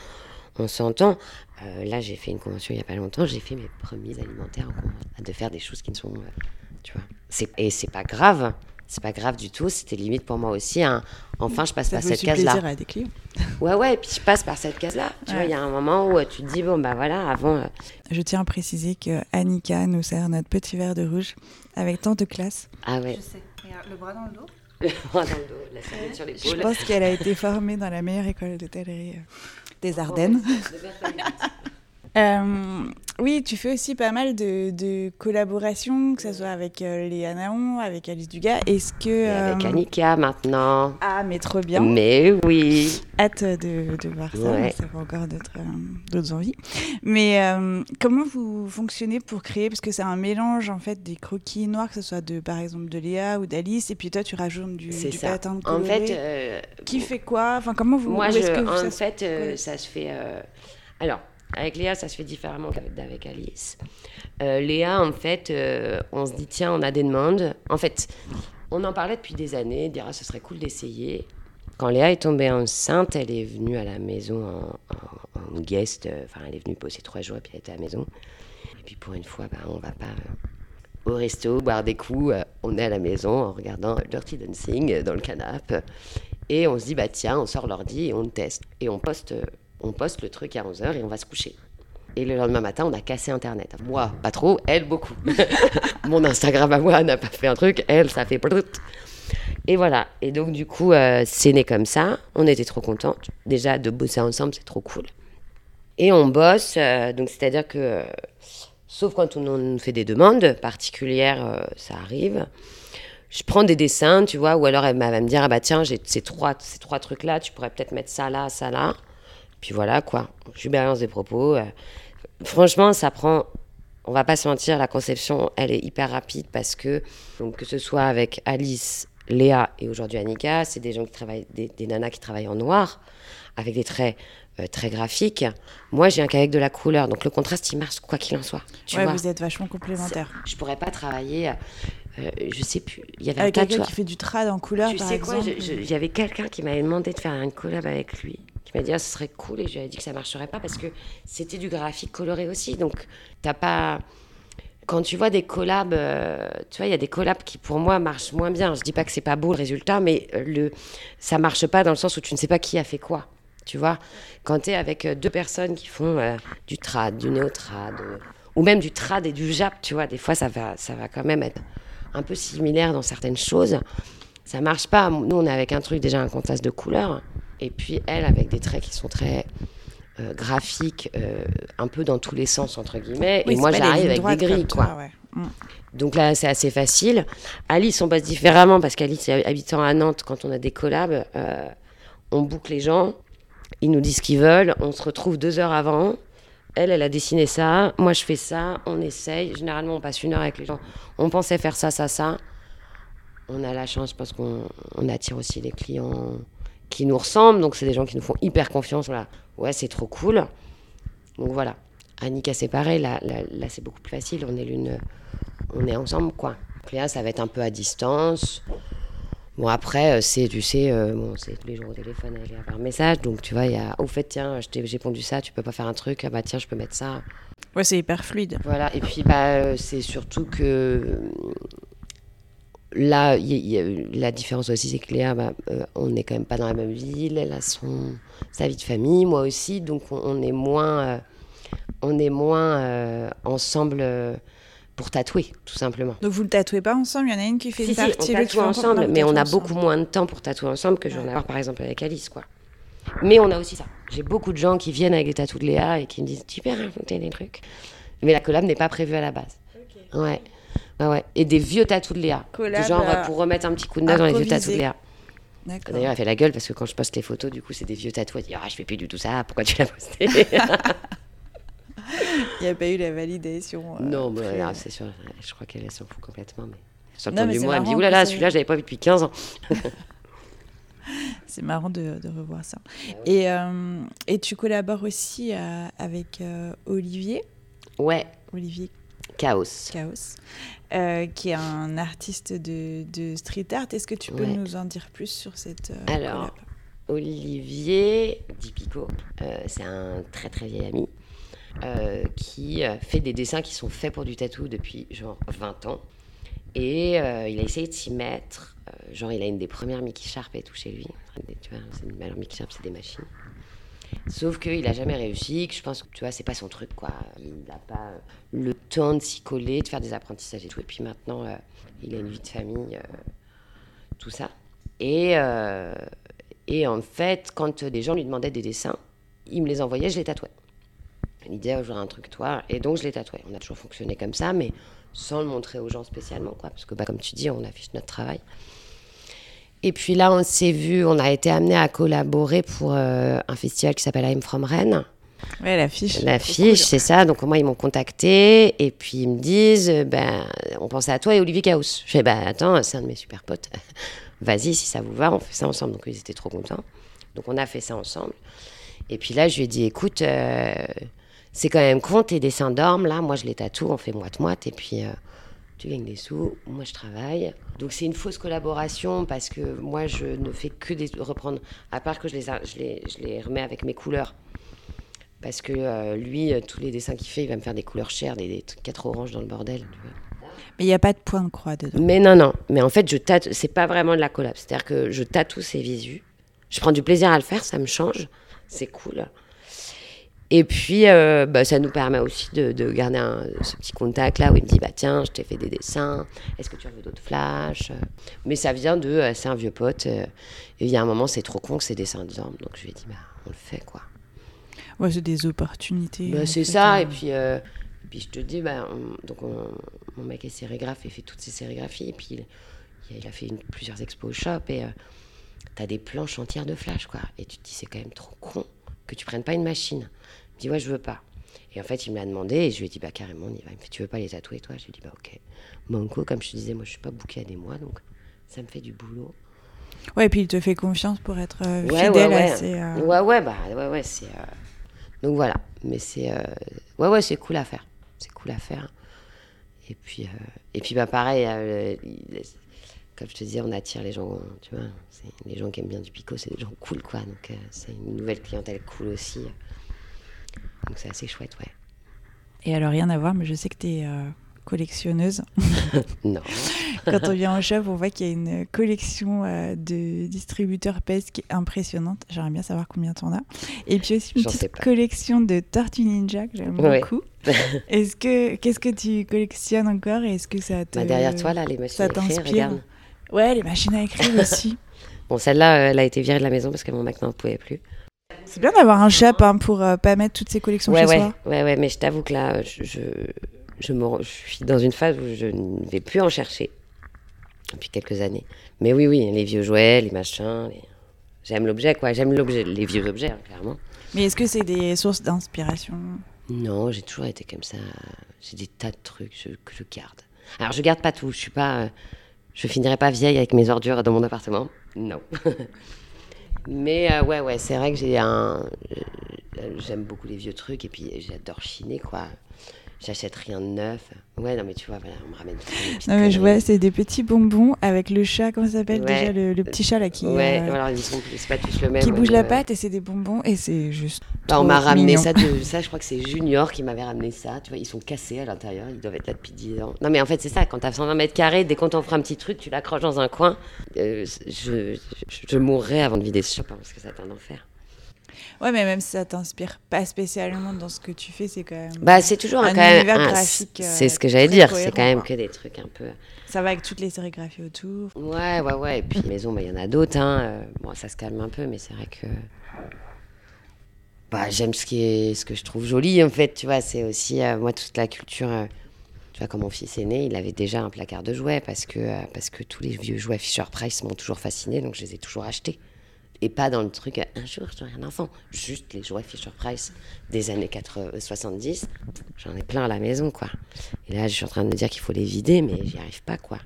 On s'entend. Euh, là, j'ai fait une convention il y a pas longtemps. J'ai fait mes premiers alimentaires en convention. De faire des choses qui ne sont. euh, tu vois. Et c'est pas grave. C'est pas grave du tout. C'était limite pour moi aussi. un- Enfin, je passe ça par cette case-là. plaisir à des clients. Ouais, ouais, et puis je passe par cette case-là. Tu vois, Ouais. il y a un moment où euh, tu te dis, bon, bah voilà, avant. euh, Je tiens à préciser que Annika nous sert notre petit verre de rouge avec tant de classe. Ah ouais, sais. Regarde, le bras dans le dos. le bras dans le dos, la serviette sur Je l'épaule. pense qu'elle a été formée dans la meilleure école d'hôtellerie euh, des Ardennes. Euh, oui, tu fais aussi pas mal de, de collaborations, que ce soit avec euh, Léa Naon, avec Alice Dugas. Est-ce que... Et avec euh, Annika maintenant. Ah, mais trop bien. Mais oui. hâte de, de voir ça. Ouais. Ça fait encore d'autres euh, envies. Mais comment vous fonctionnez pour créer? Parce que c'est un mélange en fait des croquis noirs, que ce soit de par exemple de Léa ou d'Alice, et puis toi tu rajoutes du, C'est du ça. patin En coloré. fait, qui fait quoi? Enfin, comment vous moi, je, que vous- en ça se- fait, euh, colle? ça se fait. euh, Alors, avec Léa, ça se fait différemment qu'avec Alice. Euh, Léa, en fait, euh, on se dit, tiens, on a des demandes. En fait, on en parlait depuis des années, dire, ah, ce serait cool d'essayer. Quand Léa est tombée enceinte, elle est venue à la maison en, guest. Enfin, elle est venue poser trois jours et puis elle était à la maison. Et puis pour une fois, bah, on va pas euh, au resto boire des coups. on est à la maison en regardant Dirty Dancing dans le canapé. Et on se dit, bah tiens, on sort l'ordi et on teste. Et on poste, on poste le truc à 11h et on va se coucher. Et le lendemain matin, on a cassé Internet. Moi, pas trop, elle, beaucoup. Mon Instagram à moi n'a pas fait un truc, elle, ça fait. Et voilà. Et donc, du coup, euh, c'est né comme ça. On était trop contents. Déjà, de bosser ensemble, c'est trop cool. Et on bosse. euh, donc, c'est-à-dire que, euh, sauf quand on, on fait des demandes particulières, euh, ça arrive. Je prends des dessins, tu vois, ou alors elle va me dire, ah bah tiens, j'ai ces trois, ces trois trucs-là, tu pourrais peut-être mettre ça là, ça là. Puis voilà, quoi. Je balance des propos. euh. Franchement, ça prend on va pas se mentir, la conception, elle est hyper rapide parce que, donc, que ce soit avec Alice, Léa et aujourd'hui Annika, c'est des gens qui travaillent, des, des nanas qui travaillent en noir, avec des traits euh, très graphiques. Moi, j'ai un qu'avec de la couleur, donc le contraste, il marche quoi qu'il en soit. Tu ouais, vois vous êtes vachement complémentaires. Je pourrais pas travailler, euh, je sais plus, il y avait Avec un quelqu'un qui fait du trad en couleur, Tu par sais quoi, il y avait quelqu'un qui m'avait demandé de faire une collab avec lui, m'a dit ah, ce serait cool et ai dit que ça marcherait pas parce que c'était du graphique coloré aussi, donc t'as pas. Quand tu vois des collabs, euh, tu vois, il y a des collabs qui pour moi marchent moins bien. Je dis pas que c'est pas beau le résultat, mais euh, le, ça marche pas dans le sens où tu ne sais pas qui a fait quoi. Tu vois, quand tu es avec euh, deux personnes qui font euh, du trad, du néo-trad, ou même du trad et du jap, tu vois, des fois ça va, ça va quand même être un peu similaire dans certaines choses. Ça marche pas. Nous, on est avec un truc, déjà un contraste de couleurs, et puis elle avec des traits qui sont très euh, graphiques, euh, un peu dans tous les sens, entre guillemets. Oui, et moi, j'arrive avec des grilles, quoi. toi, ouais. Mm. Donc là, c'est assez facile. Alice, on bosse différemment parce qu'Alice, habitant à Nantes, quand on a des collabs, euh, on boucle les gens, ils nous disent ce qu'ils veulent, on se retrouve deux heures avant. Elle, elle a dessiné ça, moi je fais ça, on essaye. Généralement, on passe une heure avec les gens. On pensait faire ça, ça, ça. On a la chance parce qu'on on attire aussi les clients qui nous ressemblent, donc c'est des gens qui nous font hyper confiance. Voilà. Ouais, c'est trop cool. Donc voilà. Annika, c'est pareil, là, là, là, c'est beaucoup plus facile. On est l'une, on est ensemble, quoi. Cléa, ça va être un peu à distance. Bon, après, euh, c'est, tu sais, euh, bon, c'est tous les jours au téléphone, elle est par message. Donc, tu vois, il y a, au fait, tiens, j'ai pondu ça, tu peux pas faire un truc. Ah bah, tiens, je peux mettre ça. Ouais, c'est hyper fluide. Voilà, et puis bah, euh, c'est surtout que là, y y la différence aussi, c'est que Léa, bah, euh, on n'est quand même pas dans la même ville, elle a son, sa vie de famille, moi aussi, donc on, on est moins, euh, on est moins euh, ensemble euh, pour tatouer, tout simplement. Donc vous le tatouez pas ensemble, il y en a une qui fait Si, une si, partie, on l'autre qui tatoue ensemble, mais on a beaucoup ensemble. moins de temps pour tatouer ensemble que je vais en Ouais. avoir par exemple avec Alice, quoi. Mais on a aussi ça. J'ai beaucoup de gens qui viennent avec les tatous de Léa et qui me disent Tu peux raconter des trucs? Mais la collab n'est pas prévue à la base. Ouais. Ouais, ouais. Et des vieux tatous de Léa. Collab, du genre pour remettre un petit coup de neuf dans les vieux tatous de. Léa. D'ailleurs, elle fait la gueule parce que quand je poste les photos, du coup, c'est des vieux tatous. Elle dit Ah, je fais plus du tout ça, pourquoi tu l'as posté? Il n'y a pas eu la validation. euh, Non, mais c'est sûr, je crois qu'elle s'en fout complètement. Mais... Sur le Non, ton mais du mois, elle me dit Ouh là là, celui-là, je l'avais pas vu depuis 15 ans. C'est marrant de, de revoir ça. Ah Et, euh, et tu collabores aussi euh, avec euh, Olivier, Ouais, Olivier chaos. Chaos, euh, qui est un artiste de, de street art. Est-ce que tu peux Ouais. nous en dire plus sur cette euh, Alors, collab? Olivier Dipico, euh, c'est un très très vieil ami qui fait des dessins qui sont faits pour du tatou depuis genre 20 ans. Et il a essayé de s'y mettre. Genre, il a une des premières Mickey Sharp et tout chez lui. Tu vois, alors, Mickey Sharp, c'est des machines. Sauf qu'il n'a jamais réussi, que je pense que tu vois, c'est pas son truc, quoi. Il n'a pas euh, le temps de s'y coller, de faire des apprentissages et tout. Et puis maintenant, euh, il a une vie de famille, euh, tout ça. Et, et en fait, quand des gens lui demandaient des dessins, il me les envoyait, je les tatouais. Il disait, oh, j'aurais un truc, toi. Et donc, je les tatouais. On a toujours fonctionné comme ça, mais sans le montrer aux gens spécialement, quoi. Parce que, bah, comme tu dis, on affiche notre travail. Et puis là, on s'est vu, on a été amené à collaborer pour euh, un festival qui s'appelle I'm From Rennes. Ouais, l'affiche. L'affiche, c'est ça. Donc moi, ils m'ont contacté et puis ils me disent, euh, ben, on pensait à toi et Olivier Chaos. Je fais, ben attends, c'est un de mes super potes. Vas-y, si ça vous va, on fait ça ensemble. Donc ils étaient trop contents. Donc on a fait ça ensemble. Et puis là, je lui ai dit, écoute, euh, c'est quand même con, tes dessins dorment. Là, moi, je les tatoue, on fait moite-moite. Et puis, euh, tu gagnes des sous, moi, je travaille. Donc c'est une fausse collaboration parce que moi, je ne fais que des reprendre, à part que je les, a- je les, je les remets avec mes couleurs. Parce que euh, lui, euh, tous les dessins qu'il fait, il va me faire des couleurs chères, des, des quatre oranges dans le bordel. tu vois. Mais il n'y a pas de point de croix dedans. Mais non, non. Mais en fait, je tatoue. C'est pas vraiment de la collab. C'est-à-dire que je tatoue ses visus. Je prends du plaisir à le faire, ça me change. C'est cool. Et puis, euh, bah, ça nous permet aussi de, de garder un- ce petit contact là où il me dit bah tiens, je t'ai fait des dessins. Est-ce que tu veux d'autres flashs? Mais ça vient de euh, c'est un vieux pote. euh, et il y a un moment, c'est trop con que ces dessins dorment. Donc je lui ai dit bah on le fait quoi. Ouais, c'est des opportunités. Bah, c'est ça. euh. Et puis, et puis je te dis bah on- donc on- mon mec est sérigraphe, il fait toutes ses sérigraphies. Et puis il, il a fait une- plusieurs expos au shop et t'as des planches entières de flash quoi. Et tu te dis c'est quand même trop con que tu prennes pas une machine. Dit ouais je veux pas. Et en fait il me l'a demandé et je lui ai dit bah carrément on y va. Il me fait tu veux pas les tatouer toi? Je lui ai dit bah ok. Manco comme je te disais moi je suis pas booké à des mois donc ça me fait du boulot. Ouais, et puis il te fait confiance pour être euh, Ouais, fidèle ouais, ouais. à ses. euh, Ouais, ouais, bah, ouais, ouais, c'est. euh, Donc voilà. Mais c'est. euh, Ouais, ouais, c'est cool à faire. C'est cool à faire. Et puis, et puis bah, pareil, il- comme je te disais, on attire les gens, tu vois. Les gens qui aiment bien du picot, c'est des gens cool, quoi. Donc euh, c'est une nouvelle clientèle cool aussi. Donc c'est assez chouette, ouais. Et alors, rien à voir, mais je sais que tu es collectionneuse. Non. Quand on vient au shop, on voit qu'il y a une collection euh, de distributeurs PES qui est impressionnante. J'aimerais bien savoir combien tu en as. Et puis aussi une petite collection de Tortues Ninja que j'aime Ouais. beaucoup. Est-ce que qu'est-ce que tu collectionnes encore et est-ce que ça te Bah, derrière toi, là, les machines à écrire, t'inspire regarde. Ouais, les machines à écrire aussi. Bon, celle-là, euh, elle a été virée de la maison parce que mon mec n'en pouvait plus. C'est bien d'avoir un shop hein, pour euh, pas mettre toutes ces collections Ouais, chez ouais, soi. ouais, ouais, mais je t'avoue que là, je, je, je, me- je suis dans une phase où je ne vais plus en chercher depuis quelques années. Mais oui, oui, les vieux jouets, les machins, les- j'aime l'objet, quoi. J'aime l'objet, les vieux objets, hein, clairement. Mais est-ce que c'est des sources d'inspiration? Non, j'ai toujours été comme ça. J'ai des tas de trucs que je garde. Alors, je garde pas tout. Je suis pas, euh, je finirai pas vieille avec mes ordures dans mon appartement. Non. Mais euh, ouais, ouais, c'est vrai que euh, j'aime beaucoup les vieux trucs et puis j'adore chiner, quoi. J'achète rien de neuf. Ouais, non, mais tu vois, voilà, on me ramène tout Non mais je vois, c'est des petits bonbons avec le chat, comment ça s'appelle Ouais. déjà le, le petit chat là qui Ouais, euh, alors ils sont, pas tous le même. qui bouge la mais, patte et c'est des bonbons et c'est juste. Bah, on m'a ramené mignon. ça, de, ça, je crois que c'est Junior qui m'avait ramené ça. Tu vois, ils sont cassés à l'intérieur, ils doivent être là depuis 10 ans. Non, mais en fait, c'est ça, quand t'as 120 mètres carrés, dès qu'on t'en fera un petit truc, tu l'accroches dans un coin. Euh, je, je, je mourrais avant de vider ce hein, parce que ça un enfer. Ouais, mais même si ça t'inspire pas spécialement dans ce que tu fais, c'est quand même. Bah, c'est toujours Un quand même. univers un- graphique, euh, c'est ce que j'allais dire, c'est quand même que des trucs un peu. Ça va avec toutes les sérigraphies autour. Ouais, ouais, ouais. Et puis maison, bah, il y en a d'autres. Hein. euh, Bon, ça se calme un peu, mais c'est vrai que. Bah, j'aime ce, qui est, ce que je trouve joli, en fait. Tu vois, c'est aussi, euh, moi, toute la culture. euh, tu vois, quand mon fils est né, il avait déjà un placard de jouets parce que, euh, parce que tous les vieux jouets Fisher Price m'ont toujours fasciné, donc je les ai toujours achetés. Et pas dans le truc, euh, un jour, j'aurai un enfant. Juste les jouets Fisher Price des années 80, euh, 70. J'en ai plein à la maison, quoi. Et là, je suis en train de me dire qu'il faut les vider, mais j'y arrive pas, quoi.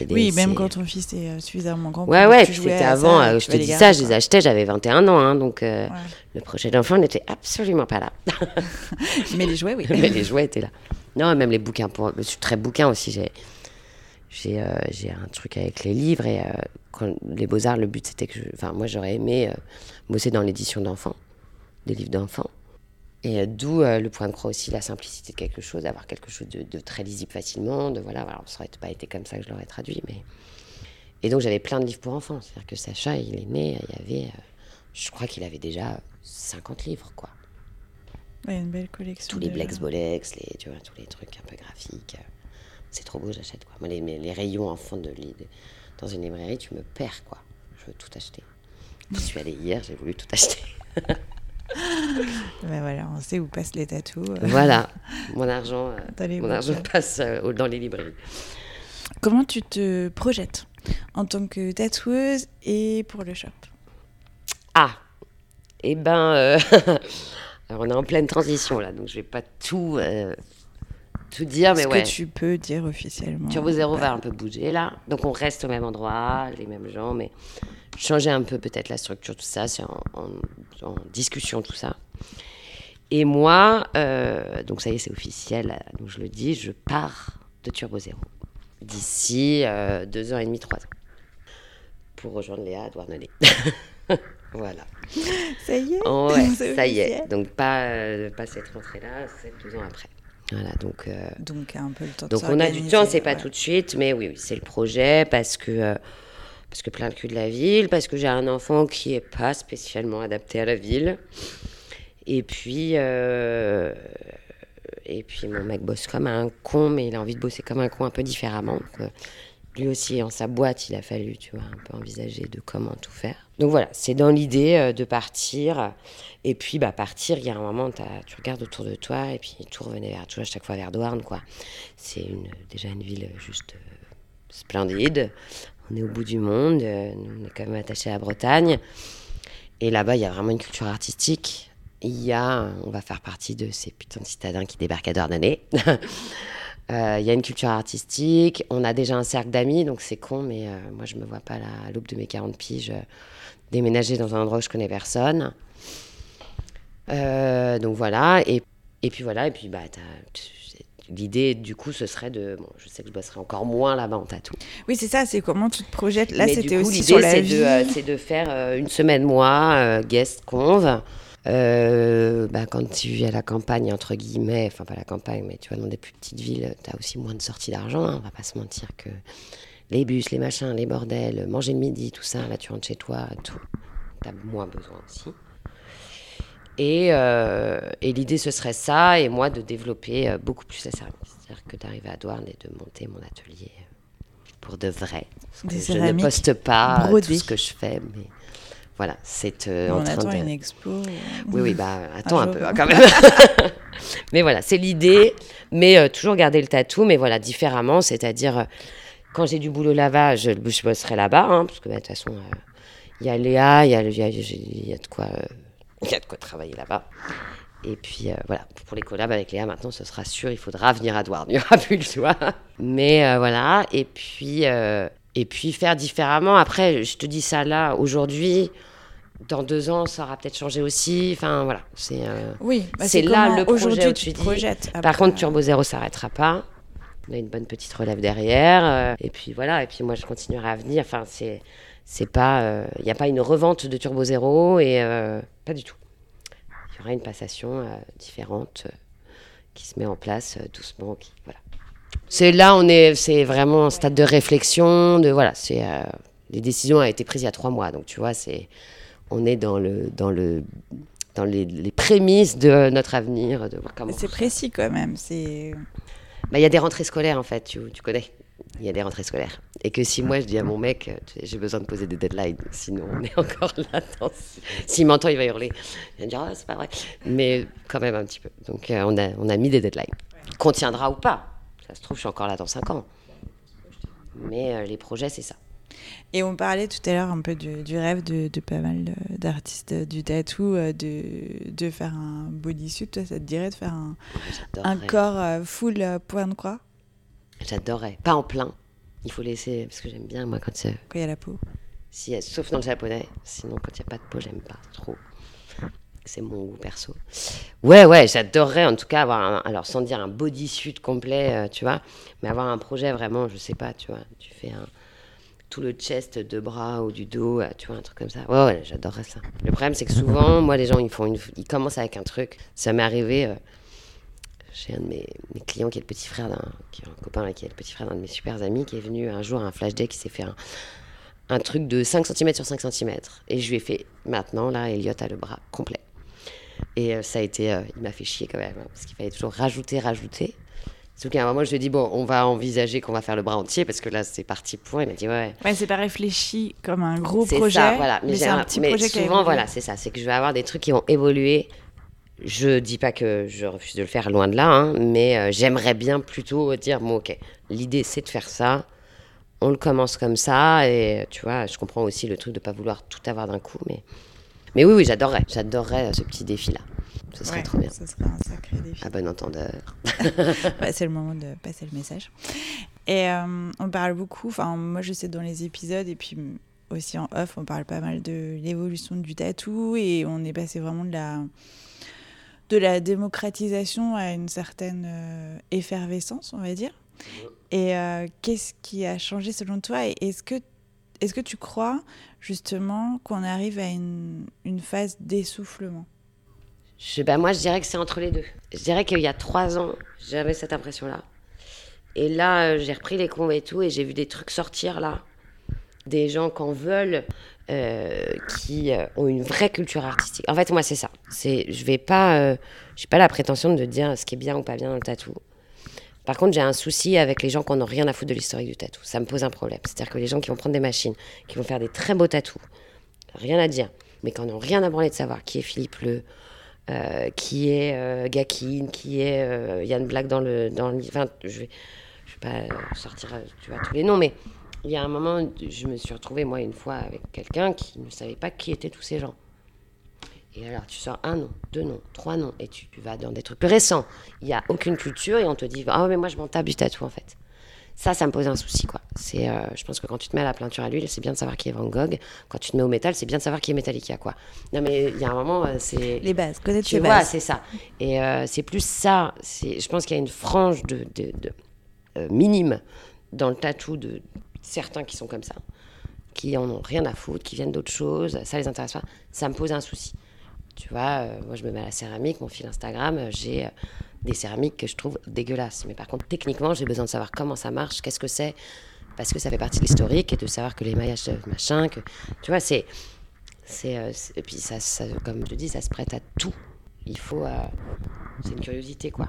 Des- oui, même quand ton fils est euh, suffisamment grand. Ouais, ouais, c'était avant, ça, je te dis ça, je les achetais, j'avais 21 ans, hein, donc euh, Ouais. le projet d'enfant n'était absolument pas là. Mais les jouets, oui. Mais les jouets étaient là. Non, même les bouquins, pour... je suis très bouquin aussi, j'ai, j'ai, euh, j'ai un truc avec les livres, et euh, quand, les beaux-arts, le but c'était que, je... enfin, moi j'aurais aimé euh, bosser dans l'édition d'enfants, des livres d'enfants. Et d'où euh, le point de croix aussi, la simplicité de quelque chose, avoir quelque chose de, de très lisible facilement, de voilà, alors ça aurait pas été comme ça que je l'aurais traduit, mais... Et donc j'avais plein de livres pour enfants, c'est-à-dire que Sacha, il est né, il y avait, euh, je crois qu'il avait déjà 50 livres, quoi. Ouais, une belle collection. Tous les. Blex Bolex, les, tu vois, tous les trucs un peu graphiques. euh, C'est trop beau, j'achète, quoi. Moi, les, rayons de, li- de- dans une librairie, tu me perds, quoi. Je veux tout acheter. Je suis allée hier, j'ai voulu tout acheter. Ouais, voilà, on sait où passent les tatous. Voilà, mon argent, euh, mon argent passe euh, dans les librairies. Comment tu te projettes en tant que tatoueuse et pour le shop? Ah, eh ben, euh, alors on est en pleine transition là, donc je vais pas tout, euh, tout dire, mais Ce ouais. que tu peux dire officiellement. Turbo Zéro Bah, va un peu bouger là, donc on reste au même endroit, les mêmes gens, mais changer un peu peut-être la structure, tout ça, c'est en, en- en discussion tout ça. Et moi, euh, donc ça y est, c'est officiel, donc je le dis, je pars de Turbo Zéro d'ici euh, deux ans et demi, trois ans, pour rejoindre Léa à Douarnenez. voilà. Ça y est Oh ouais, ça y est. Donc pas, euh, pas cette rentrée-là, c'est deux ans après. Voilà, donc, euh, Donc un peu le temps de donc on a du temps, c'est pas ouais. tout de suite, mais oui, c'est le projet parce que, euh, parce que plein de cul de la ville, parce que j'ai un enfant qui est pas spécialement adapté à la ville. Et puis, euh, et puis mon mec bosse comme un con, mais il a envie de bosser comme un con un peu différemment. Donc, lui aussi, en sa boîte, il a fallu, tu vois, un peu envisager de comment tout faire. Donc voilà, c'est dans l'idée euh, de partir. Et puis, bah, partir, il y a un moment, tu regardes autour de toi, et puis tout revenait vers, tu vois, chaque fois vers Douarn, quoi. C'est déjà une ville juste euh, splendide. On est au bout du monde, euh, on est quand même attaché à la Bretagne. Et là-bas, il y a vraiment une culture artistique. Il y a, on va faire partie de ces putains de citadins qui débarquent à Douarnenez. Il y a une culture artistique. On a déjà un cercle d'amis, donc c'est con, mais moi, je me vois pas là, à l'aube de mes 40 piges déménager dans un endroit où je connais personne. Euh, donc voilà. Et, et puis voilà. Et puis, bah, l'idée, du coup, ce serait de. Bon, je sais que je bosserai encore moins là-bas en tatou. Oui, c'est ça, c'est comment tu te projettes. Là, c'était aussi l'idée, sur la c'est vie. de, euh, c'est de faire euh, une semaine, moi, euh, guest conve. Bah, quand tu vis à la campagne, entre guillemets, enfin pas la campagne, mais tu vois, dans des plus petites villes, tu as aussi moins de sorties d'argent, hein, on va pas se mentir que les bus, les machins, les bordels, manger le midi, tout ça, là tu rentres chez toi, tout, tu as moins besoin aussi. Et, euh, et l'idée, ce serait ça, et moi, de développer euh, beaucoup plus la céramique. C'est-à-dire que d'arriver à Douarn et de monter mon atelier euh, pour de vrai. Des je ne poste pas brodées. tout ce que je fais, mais voilà, c'est euh, On en train attend de... une expo. Oui, oui, bah attends un, peu hein, quand même. mais voilà, c'est l'idée. Mais euh, toujours garder le tatou, mais voilà, différemment. C'est-à-dire, quand j'ai du boulot là-bas, je, je bosserai là-bas. hein, parce que bah, de toute façon, euh, il y a Léa, il y a, il y a- il y a de quoi. euh, y a de quoi travailler là-bas. Et puis euh, voilà, pour les collabs avec Léa, maintenant ce sera sûr, il faudra venir à Douarn, il n'y aura plus le choix. Mais euh, voilà, et puis, et puis faire différemment. Après, je te dis ça là, aujourd'hui, dans deux ans, ça aura peut-être changé aussi. Enfin voilà, c'est. euh, Oui, bah, C'est là le projet où tu te. Par contre, Turbo Zéro s'arrêtera pas. On a une bonne petite relève derrière. euh, et puis voilà, et puis moi je continuerai à venir. Enfin, c'est. C'est pas. Il n'y a pas une revente de Turbo Zéro et. euh, pas du tout. Il y aura une passation euh, différente euh, qui se met en place euh, doucement. Qui, voilà. C'est là, on est, c'est vraiment un stade de réflexion. De voilà, c'est euh, les décisions ont été prises il y a trois mois, donc tu vois, c'est, on est dans le, dans le, dans les, les prémices de notre avenir, de voir comment. C'est précis quand même. C'est. Bah, il y a des rentrées scolaires en fait, tu, tu connais. Il y a des rentrées scolaires. Et que si moi je dis à mon mec, j'ai besoin de poser des deadlines, sinon on est encore là. dans- S'il m'entend, il va hurler. Il va me dire, ah, c'est pas vrai. Mais quand même un petit peu. Donc euh, on, a, on a mis des deadlines. Qu'on tiendra ou pas. Ça se trouve, je suis encore là dans 5 ans. Mais euh, les projets, c'est ça. Et on parlait tout à l'heure un peu du, du rêve de, de pas mal d'artistes du tatou euh, de, de faire un bodysuit. Toi, ça te dirait de faire un, corps euh, full euh, point de croix? J'adorerais. Pas en plein. Il faut laisser. Parce que j'aime bien, moi, quand. quand il y a la peau Si, sauf dans le japonais. Sinon, quand il n'y a pas de peau, j'aime pas trop. C'est mon goût perso. Ouais, ouais, j'adorerais en tout cas avoir un, alors sans dire un bodysuit complet, euh, tu vois, mais avoir un projet vraiment, je sais pas, tu vois, tu fais un, tout le chest de bras ou du dos, euh, tu vois, un truc comme ça. Ouais, ouais, j'adorerais ça. Le problème, c'est que souvent, moi, les gens, ils font une, ils commencent avec un truc. Ça m'est arrivé euh, chez un de mes, mes clients qui est le petit frère d'un, qui est un copain là, qui est le petit frère d'un de mes super amis, qui est venu un jour à un flash day, qui s'est fait un, un truc de 5 cm sur 5 cm. Et je lui ai fait, maintenant, là, Elliot a le bras complet. Et euh, ça a été, euh, il m'a fait chier quand même, hein, parce qu'il fallait toujours rajouter, rajouter. Sauf qu'à un moment, je lui ai dit, bon, on va envisager qu'on va faire le bras entier, parce que là, c'est parti pour. Il m'a dit, ouais, Ouais, c'est pas réfléchi comme un gros c'est projet. ça, voilà. mais, c'est un petit mais projet souvent, voilà, c'est ça. C'est que je vais avoir des trucs qui vont évoluer. Je dis pas que je refuse de le faire, loin de là, hein, mais euh, j'aimerais bien plutôt dire, bon, ok, l'idée c'est de faire ça. On le commence comme ça, et tu vois, je comprends aussi le truc de pas vouloir tout avoir d'un coup, mais, mais oui, oui, j'adorerais, j'adorerais euh, ce petit défi-là. Ce serait Ouais, trop bien. Ce serait un sacré défi. À bon entendeur. Ouais, c'est le moment de passer le message. Et euh, on parle beaucoup, enfin moi je sais dans les épisodes et puis aussi en off, on parle pas mal de l'évolution du tatou et on est passé vraiment de la de la démocratisation à une certaine euh, effervescence, on va dire. Et euh, qu'est-ce qui a changé selon toi Et est-ce que est-ce que tu crois justement qu'on arrive à une, une phase d'essoufflement? Ben moi, je dirais que c'est entre les deux. Je dirais qu'il y a trois ans, j'avais cette impression-là. Et là, euh, j'ai repris les cons et tout, et j'ai vu des trucs sortir là. Des gens qui en veulent, euh, qui euh, ont une vraie culture artistique. En fait, moi, c'est ça. C'est, je vais pas, j'ai pas la prétention de dire ce qui est bien ou pas bien dans le tatou. Par contre, j'ai un souci avec les gens qui n'ont rien à foutre de l'historique du tatou. Ça me pose un problème. C'est-à-dire que les gens qui vont prendre des machines, qui vont faire des très beaux tatous, rien à dire, mais qui n'ont rien à branler de savoir qui est Philippe Leu, euh, qui est euh, Gakin, qui est euh, Yann Black dans le. Dans le enfin, je vais, je vais pas sortir tu vois, tous les noms, mais il y a un moment, je me suis retrouvée, moi, une fois, avec quelqu'un qui ne savait pas qui étaient tous ces gens. Et alors, tu sors un nom, deux noms, trois noms, et tu, vas dans des trucs plus récents. Il n'y a aucune culture, et on te dit Ah, mais moi, je m'en tape du tatou, en fait. Ça, ça me pose un souci, quoi. C'est, euh, je pense que quand tu te mets à la peinture à l'huile, c'est bien de savoir qui est Van Gogh. Quand tu te mets au métal, c'est bien de savoir qui est Metallica, quoi. Non, mais il y a un moment, euh, c'est. Les bases, connaître Tu les vois, bases. c'est ça. Et euh, c'est plus ça. C'est, je pense qu'il y a une frange de, de- de, euh, minime dans le tatou de certains qui sont comme ça, qui en ont rien à foutre, qui viennent d'autres choses, ça les intéresse pas. Ça me pose un souci. Tu vois, moi je me mets à la céramique, mon fil Instagram, j'ai des céramiques que je trouve dégueulasses. Mais par contre, techniquement, j'ai besoin de savoir comment ça marche, qu'est-ce que c'est, parce que ça fait partie de l'historique et de savoir que les maillages, machin, que tu vois, c'est c'est euh, c'est- et puis ça, ça, comme je dis, ça se prête à tout. Il faut, euh, c'est une curiosité quoi.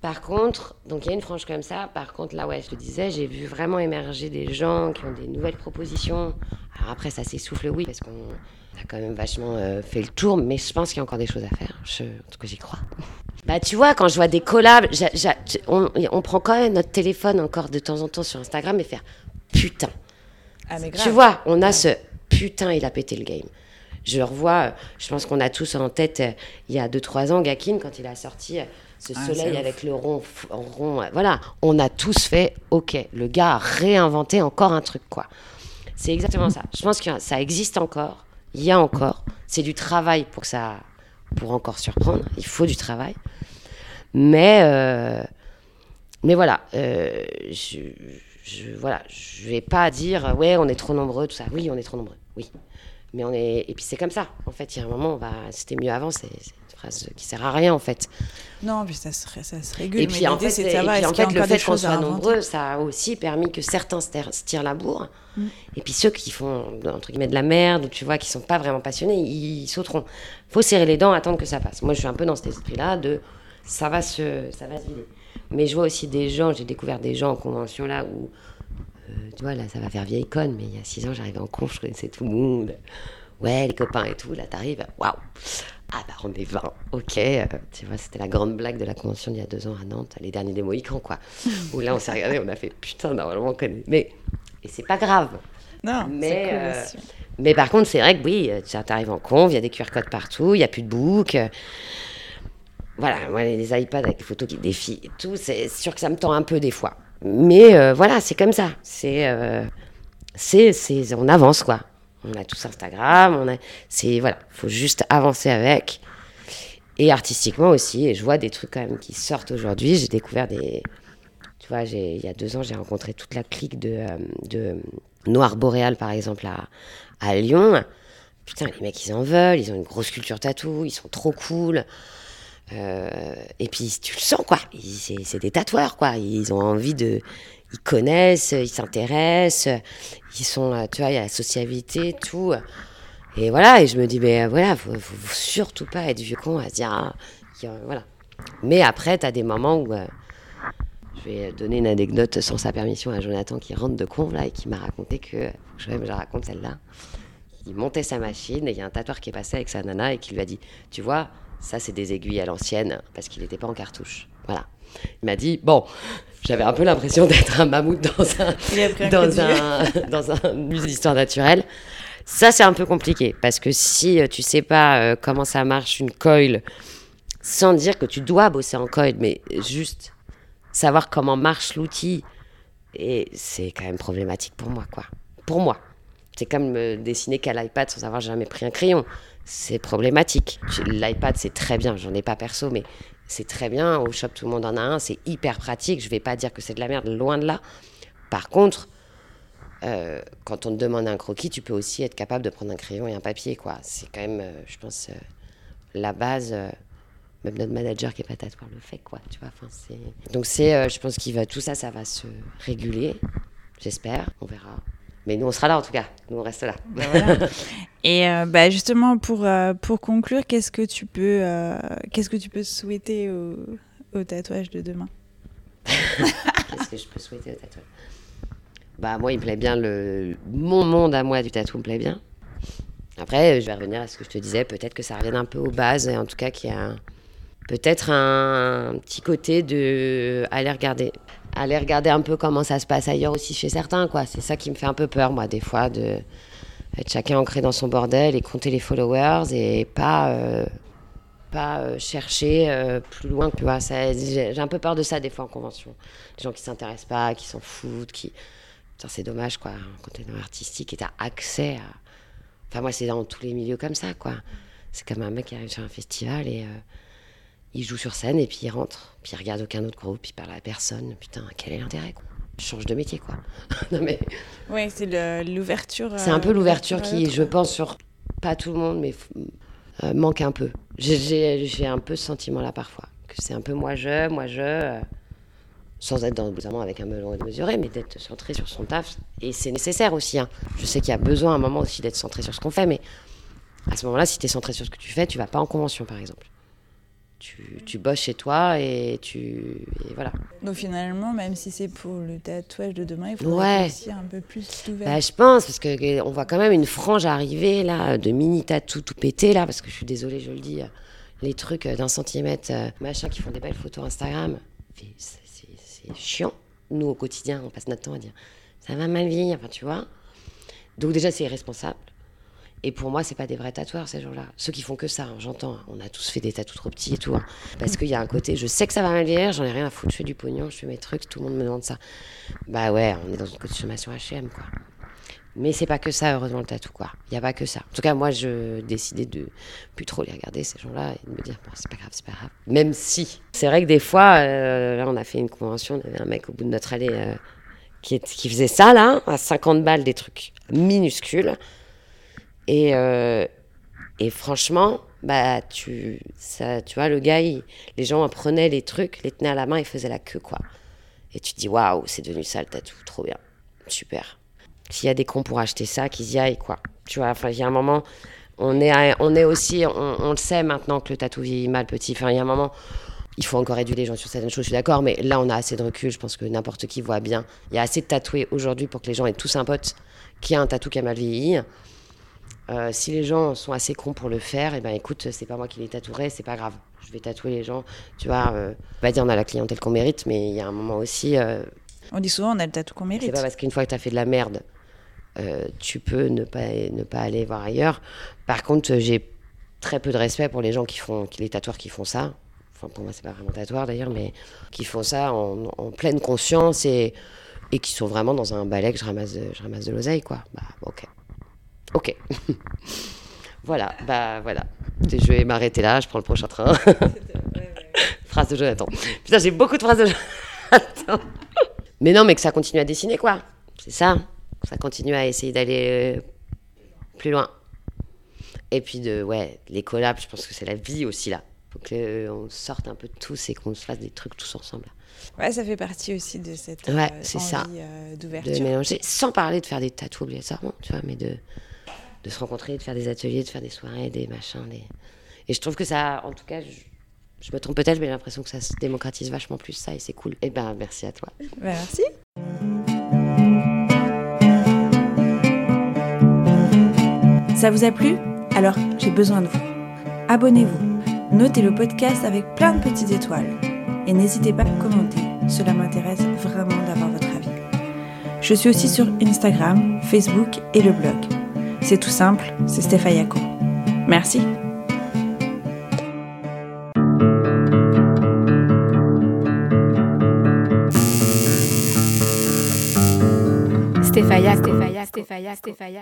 Par contre, donc il y a une frange comme ça. Par contre, là, ouais, je te disais, j'ai vu vraiment émerger des gens qui ont des nouvelles propositions. Alors après, ça s'essouffle, oui, parce qu'on a quand même vachement euh, fait le tour, mais je pense qu'il y a encore des choses à faire. Je, en tout cas, j'y crois. Bah, tu vois, quand je vois des collabs, on, on prend quand même notre téléphone encore de temps en temps sur Instagram et faire putain. Ah, mais Tu vois, on a ce putain, il a pété le game. Je le revois, je pense qu'on a tous en tête, euh, il y a 2-3 ans, Gakin, quand il a sorti euh, ce Ah, soleil avec le rond, rond. euh, Voilà, on a tous fait, ok, le gars a réinventé encore un truc, quoi. C'est exactement ça. Je pense que ça existe encore, il y a encore. C'est du travail pour que ça, pour encore surprendre. Il faut du travail. Mais, euh, mais voilà, euh, je, je, voilà, je vais pas dire ouais, on est trop nombreux, tout ça. Oui, on est trop nombreux, oui. Mais on est et puis c'est comme ça. En fait, il y a un moment, on va, c'était mieux avant. C'est une phrase qui sert à rien en fait. Non, puis ça se, ça se régule. Et mais puis en l'idée, fait, et puis, en fait le fait qu'on soit nombreux, ça a aussi permis que certains se tirent la bourre. Mm. Et puis ceux qui font entre guillemets de la merde ou tu vois qui sont pas vraiment passionnés, ils sauteront. Faut serrer les dents, attendre que ça passe. Moi, je suis un peu dans cet esprit-là de ça va se ça va se vider. Mais je vois aussi des gens, j'ai découvert des gens en convention là où tu vois là ça va faire vieille conne, mais il y a six ans j'arrivais en con, je connaissais tout le monde. Ouais, les copains et tout, là t'arrives, waouh. Ah bah on est 20, ok. euh, tu vois, c'était la grande blague de la convention d'il y a deux ans à Nantes, les derniers des Mohicans, quoi. Où là on s'est regardé, on a fait putain, normalement on connaît. Mais, et c'est pas grave. Non, Mais, cool euh. Mais par contre, c'est vrai que oui, euh, tu arrives en conv, il y a des QR codes partout, il n'y a plus de book. euh, Voilà, moi, les les iPads avec les photos qui défient et tout, c'est sûr que ça me tend un peu des fois. Mais euh, voilà, c'est comme ça. C'est, euh, c'est, c'est, on avance quoi. On a tous Instagram, on a, c'est voilà, faut juste avancer avec. Et artistiquement aussi, et je vois des trucs quand même qui sortent aujourd'hui. J'ai découvert des, tu vois, j'ai, il y a deux ans, j'ai rencontré toute la clique de, euh, de Noir Boréal, par exemple, à, à Lyon. Putain, les mecs, ils en veulent, ils ont une grosse culture tatou, ils sont trop cool. Euh, et puis, tu le sens, quoi. C'est, des tatoueurs, quoi. Ils ont envie de. Ils connaissent, ils s'intéressent, ils sont, euh, tu vois, il y a la sociabilité, tout. Et voilà, et je me dis, mais euh, voilà, faut, faut, surtout pas être vieux con à se dire, ah, voilà. Mais après, tu as des moments où. je vais donner une anecdote sans sa permission à Jonathan qui rentre de con là et qui m'a raconté que, je, la raconte celle-là, il montait sa machine et il y a un tatoueur qui est passé avec sa nana et qui lui a dit, tu vois, ça c'est des aiguilles à l'ancienne parce qu'il n'était pas en cartouche. Voilà. Il m'a dit, bon, j'avais un peu l'impression d'être un mammouth dans un, dans un musée d'histoire naturelle. Ça, c'est un peu compliqué parce que si euh, tu sais pas euh, comment ça marche une coil, sans dire que tu dois bosser en coil, mais juste savoir comment marche l'outil, et c'est quand même problématique pour moi, quoi. Pour moi. C'est comme me dessiner qu'à l'iPad sans avoir jamais pris un crayon. C'est problématique. L'iPad, c'est très bien. J'en ai pas perso, mais c'est très bien. Au shop, tout le monde en a un. C'est hyper pratique. Je vais pas dire que c'est de la merde, loin de là. Par contre, euh, quand on te demande un croquis, tu peux aussi être capable de prendre un crayon et un papier, quoi. C'est quand même, euh, je pense, euh, la base. même notre manager qui est pas tatoueur le fait, quoi. Tu vois. C'est. Donc c'est, je pense qu'il va tout ça, ça va se réguler. J'espère. On verra. Mais nous, on sera là en tout cas. Nous, on reste là. Ben voilà. Et euh, bah, justement, pour, euh, pour conclure, qu'est-ce que tu peux, euh, qu'est-ce que tu peux souhaiter au, au tatouage de demain? Qu'est-ce que je peux souhaiter au tatouage? Bah, moi, il me plaît bien le. Mon monde à moi du tatou me plaît bien. Après, je vais revenir à ce que je te disais. Peut-être que ça revienne un peu aux bases. Et en tout cas, qu'il y a un- peut-être un, petit côté de. Aller regarder. Aller regarder un peu comment ça se passe ailleurs aussi chez certains, quoi. C'est ça qui me fait un peu peur, moi, des fois, de être chacun ancré dans son bordel et compter les followers et pas. euh, pas euh, chercher euh, plus loin, tu vois. J'ai un peu peur de ça des fois en convention. Les gens qui s'intéressent pas, qui s'en foutent, qui. C'est dommage, quoi. Quand t'es dans l'artistique et t'as accès à. Enfin, moi, c'est dans tous les milieux comme ça, quoi. C'est comme un mec qui arrive sur un festival et. Il joue sur scène et puis il rentre. Puis il regarde aucun autre groupe, il parle à personne. Putain, quel est l'intérêt, quoi? Je change de métier, quoi. non, mais. Oui, c'est le- l'ouverture. C'est un peu euh, l'ouverture qui, je pense, sur pas tout le monde, mais euh, manque un peu. J'ai- un peu ce sentiment-là parfois, que c'est un peu moi-je, moi-je, euh, sans être dans, évidemment avec un melon démesuré, mais d'être centré sur son taf. Et c'est nécessaire aussi. hein. Je sais qu'il y a besoin à un moment aussi d'être centré sur ce qu'on fait, mais à ce moment-là, si tu es centré sur ce que tu fais, tu vas pas en convention, par exemple. Tu, tu bosses chez toi et tu. Et voilà. Donc finalement, même si c'est pour le tatouage de demain, il faut Ouais. aussi un peu plus d'ouverture. Bah, je pense, parce que on voit quand même une frange arriver, là, de mini tatou tout pété, là, parce que je suis désolée, je le dis, euh, les trucs euh, d'un centimètre, euh, machin, qui font des belles photos Instagram, c'est chiant. Nous, au quotidien, on passe notre temps à dire ça va mal vieillir, enfin, tu vois. Donc, déjà, c'est irresponsable. Et pour moi, c'est pas des vrais tatoueurs, ces gens-là. Ceux qui font que ça, hein, j'entends. hein. On a tous fait des tatous trop petits et tout. hein. Parce qu'il y a un côté, je sais que ça va mal vieillir, j'en ai rien à foutre, je fais du pognon, je fais mes trucs, tout le monde me demande ça. Bah ouais, on est dans une consommation HM, quoi. Mais c'est pas que ça, heureusement, le tatou, quoi. Il y a pas que ça. En tout cas, moi, je décidais de plus trop les regarder, ces gens-là, et de me dire, bon, c'est pas grave, c'est pas grave. Même si. C'est vrai que des fois, euh, là, on a fait une convention, y avait un mec au bout de notre allée euh, qui faisait ça, là, à 50 balles, des trucs minuscules. Et, euh, et franchement, bah, tu, ça, tu vois, le gars, les gens prenaient les trucs, les tenaient à la main et faisaient la queue, quoi. Et tu te dis, waouh, c'est devenu ça le tatou, trop bien, super. S'il y a des cons pour acheter ça, qu'ils y aillent, quoi. Tu vois, enfin, il y a un moment, on est, on est aussi, on, on le sait maintenant que le tatou vieillit mal petit. Enfin, il y a un moment, il faut encore éduquer les gens sur certaines choses, je suis d'accord, mais là, on a assez de recul, je pense que n'importe qui voit bien. Il y a assez de tatoués aujourd'hui pour que les gens aient tous un pote qui a un tatou qui a mal vieilli. Euh, si les gens sont assez cons pour le faire, et ben écoute, c'est pas moi qui les tatouerai, c'est pas grave. Je vais tatouer les gens, tu vois. Euh, on va dire on a la clientèle qu'on mérite, mais il y a un moment aussi, euh, On dit souvent, on a le tatou qu'on c'est mérite. pas parce qu'une fois que tu as fait de la merde, euh, tu peux ne pas, ne pas aller voir ailleurs. Par contre, j'ai très peu de respect pour les gens qui font, qui, les tatoueurs qui font ça. Enfin, pour moi, c'est pas vraiment tatoueur d'ailleurs, mais qui font ça en, en pleine conscience et, et qui sont vraiment dans un balai que je ramasse de, je ramasse de l'oseille, quoi. Bah, ok. Ok. voilà, bah voilà. Je vais m'arrêter là, je prends le prochain train. Phrase de Jonathan. Putain, j'ai beaucoup de phrases de Jonathan. Mais non, mais que ça continue à dessiner, quoi. C'est ça. Ça continue à essayer d'aller euh, plus loin. Et puis, de, ouais, les collabs, je pense que c'est la vie aussi, là. Faut qu'on sorte un peu de tous et qu'on se fasse des trucs tous ensemble. Ouais, ça fait partie aussi de cette euh, Ouais, c'est ça. envie euh, De d'ouverture. mélanger, sans parler de faire des tatous obligatoirement, tu vois, mais de, de se rencontrer, de faire des ateliers, de faire des soirées, des machins. Des... Et je trouve que ça, en tout cas, je, me trompe peut-être, mais j'ai l'impression que ça se démocratise vachement plus, ça, et c'est cool. Et ben, merci à toi. Merci. Ça vous a plu? Alors, j'ai besoin de vous. Abonnez-vous, notez le podcast avec plein de petites étoiles et n'hésitez pas à commenter, cela m'intéresse vraiment d'avoir votre avis. Je suis aussi sur Instagram, Facebook et le blog. C'est tout simple, c'est Stéphayako. Merci. Stéphaya, Stéphaya, Stéphaya, Stéphaya.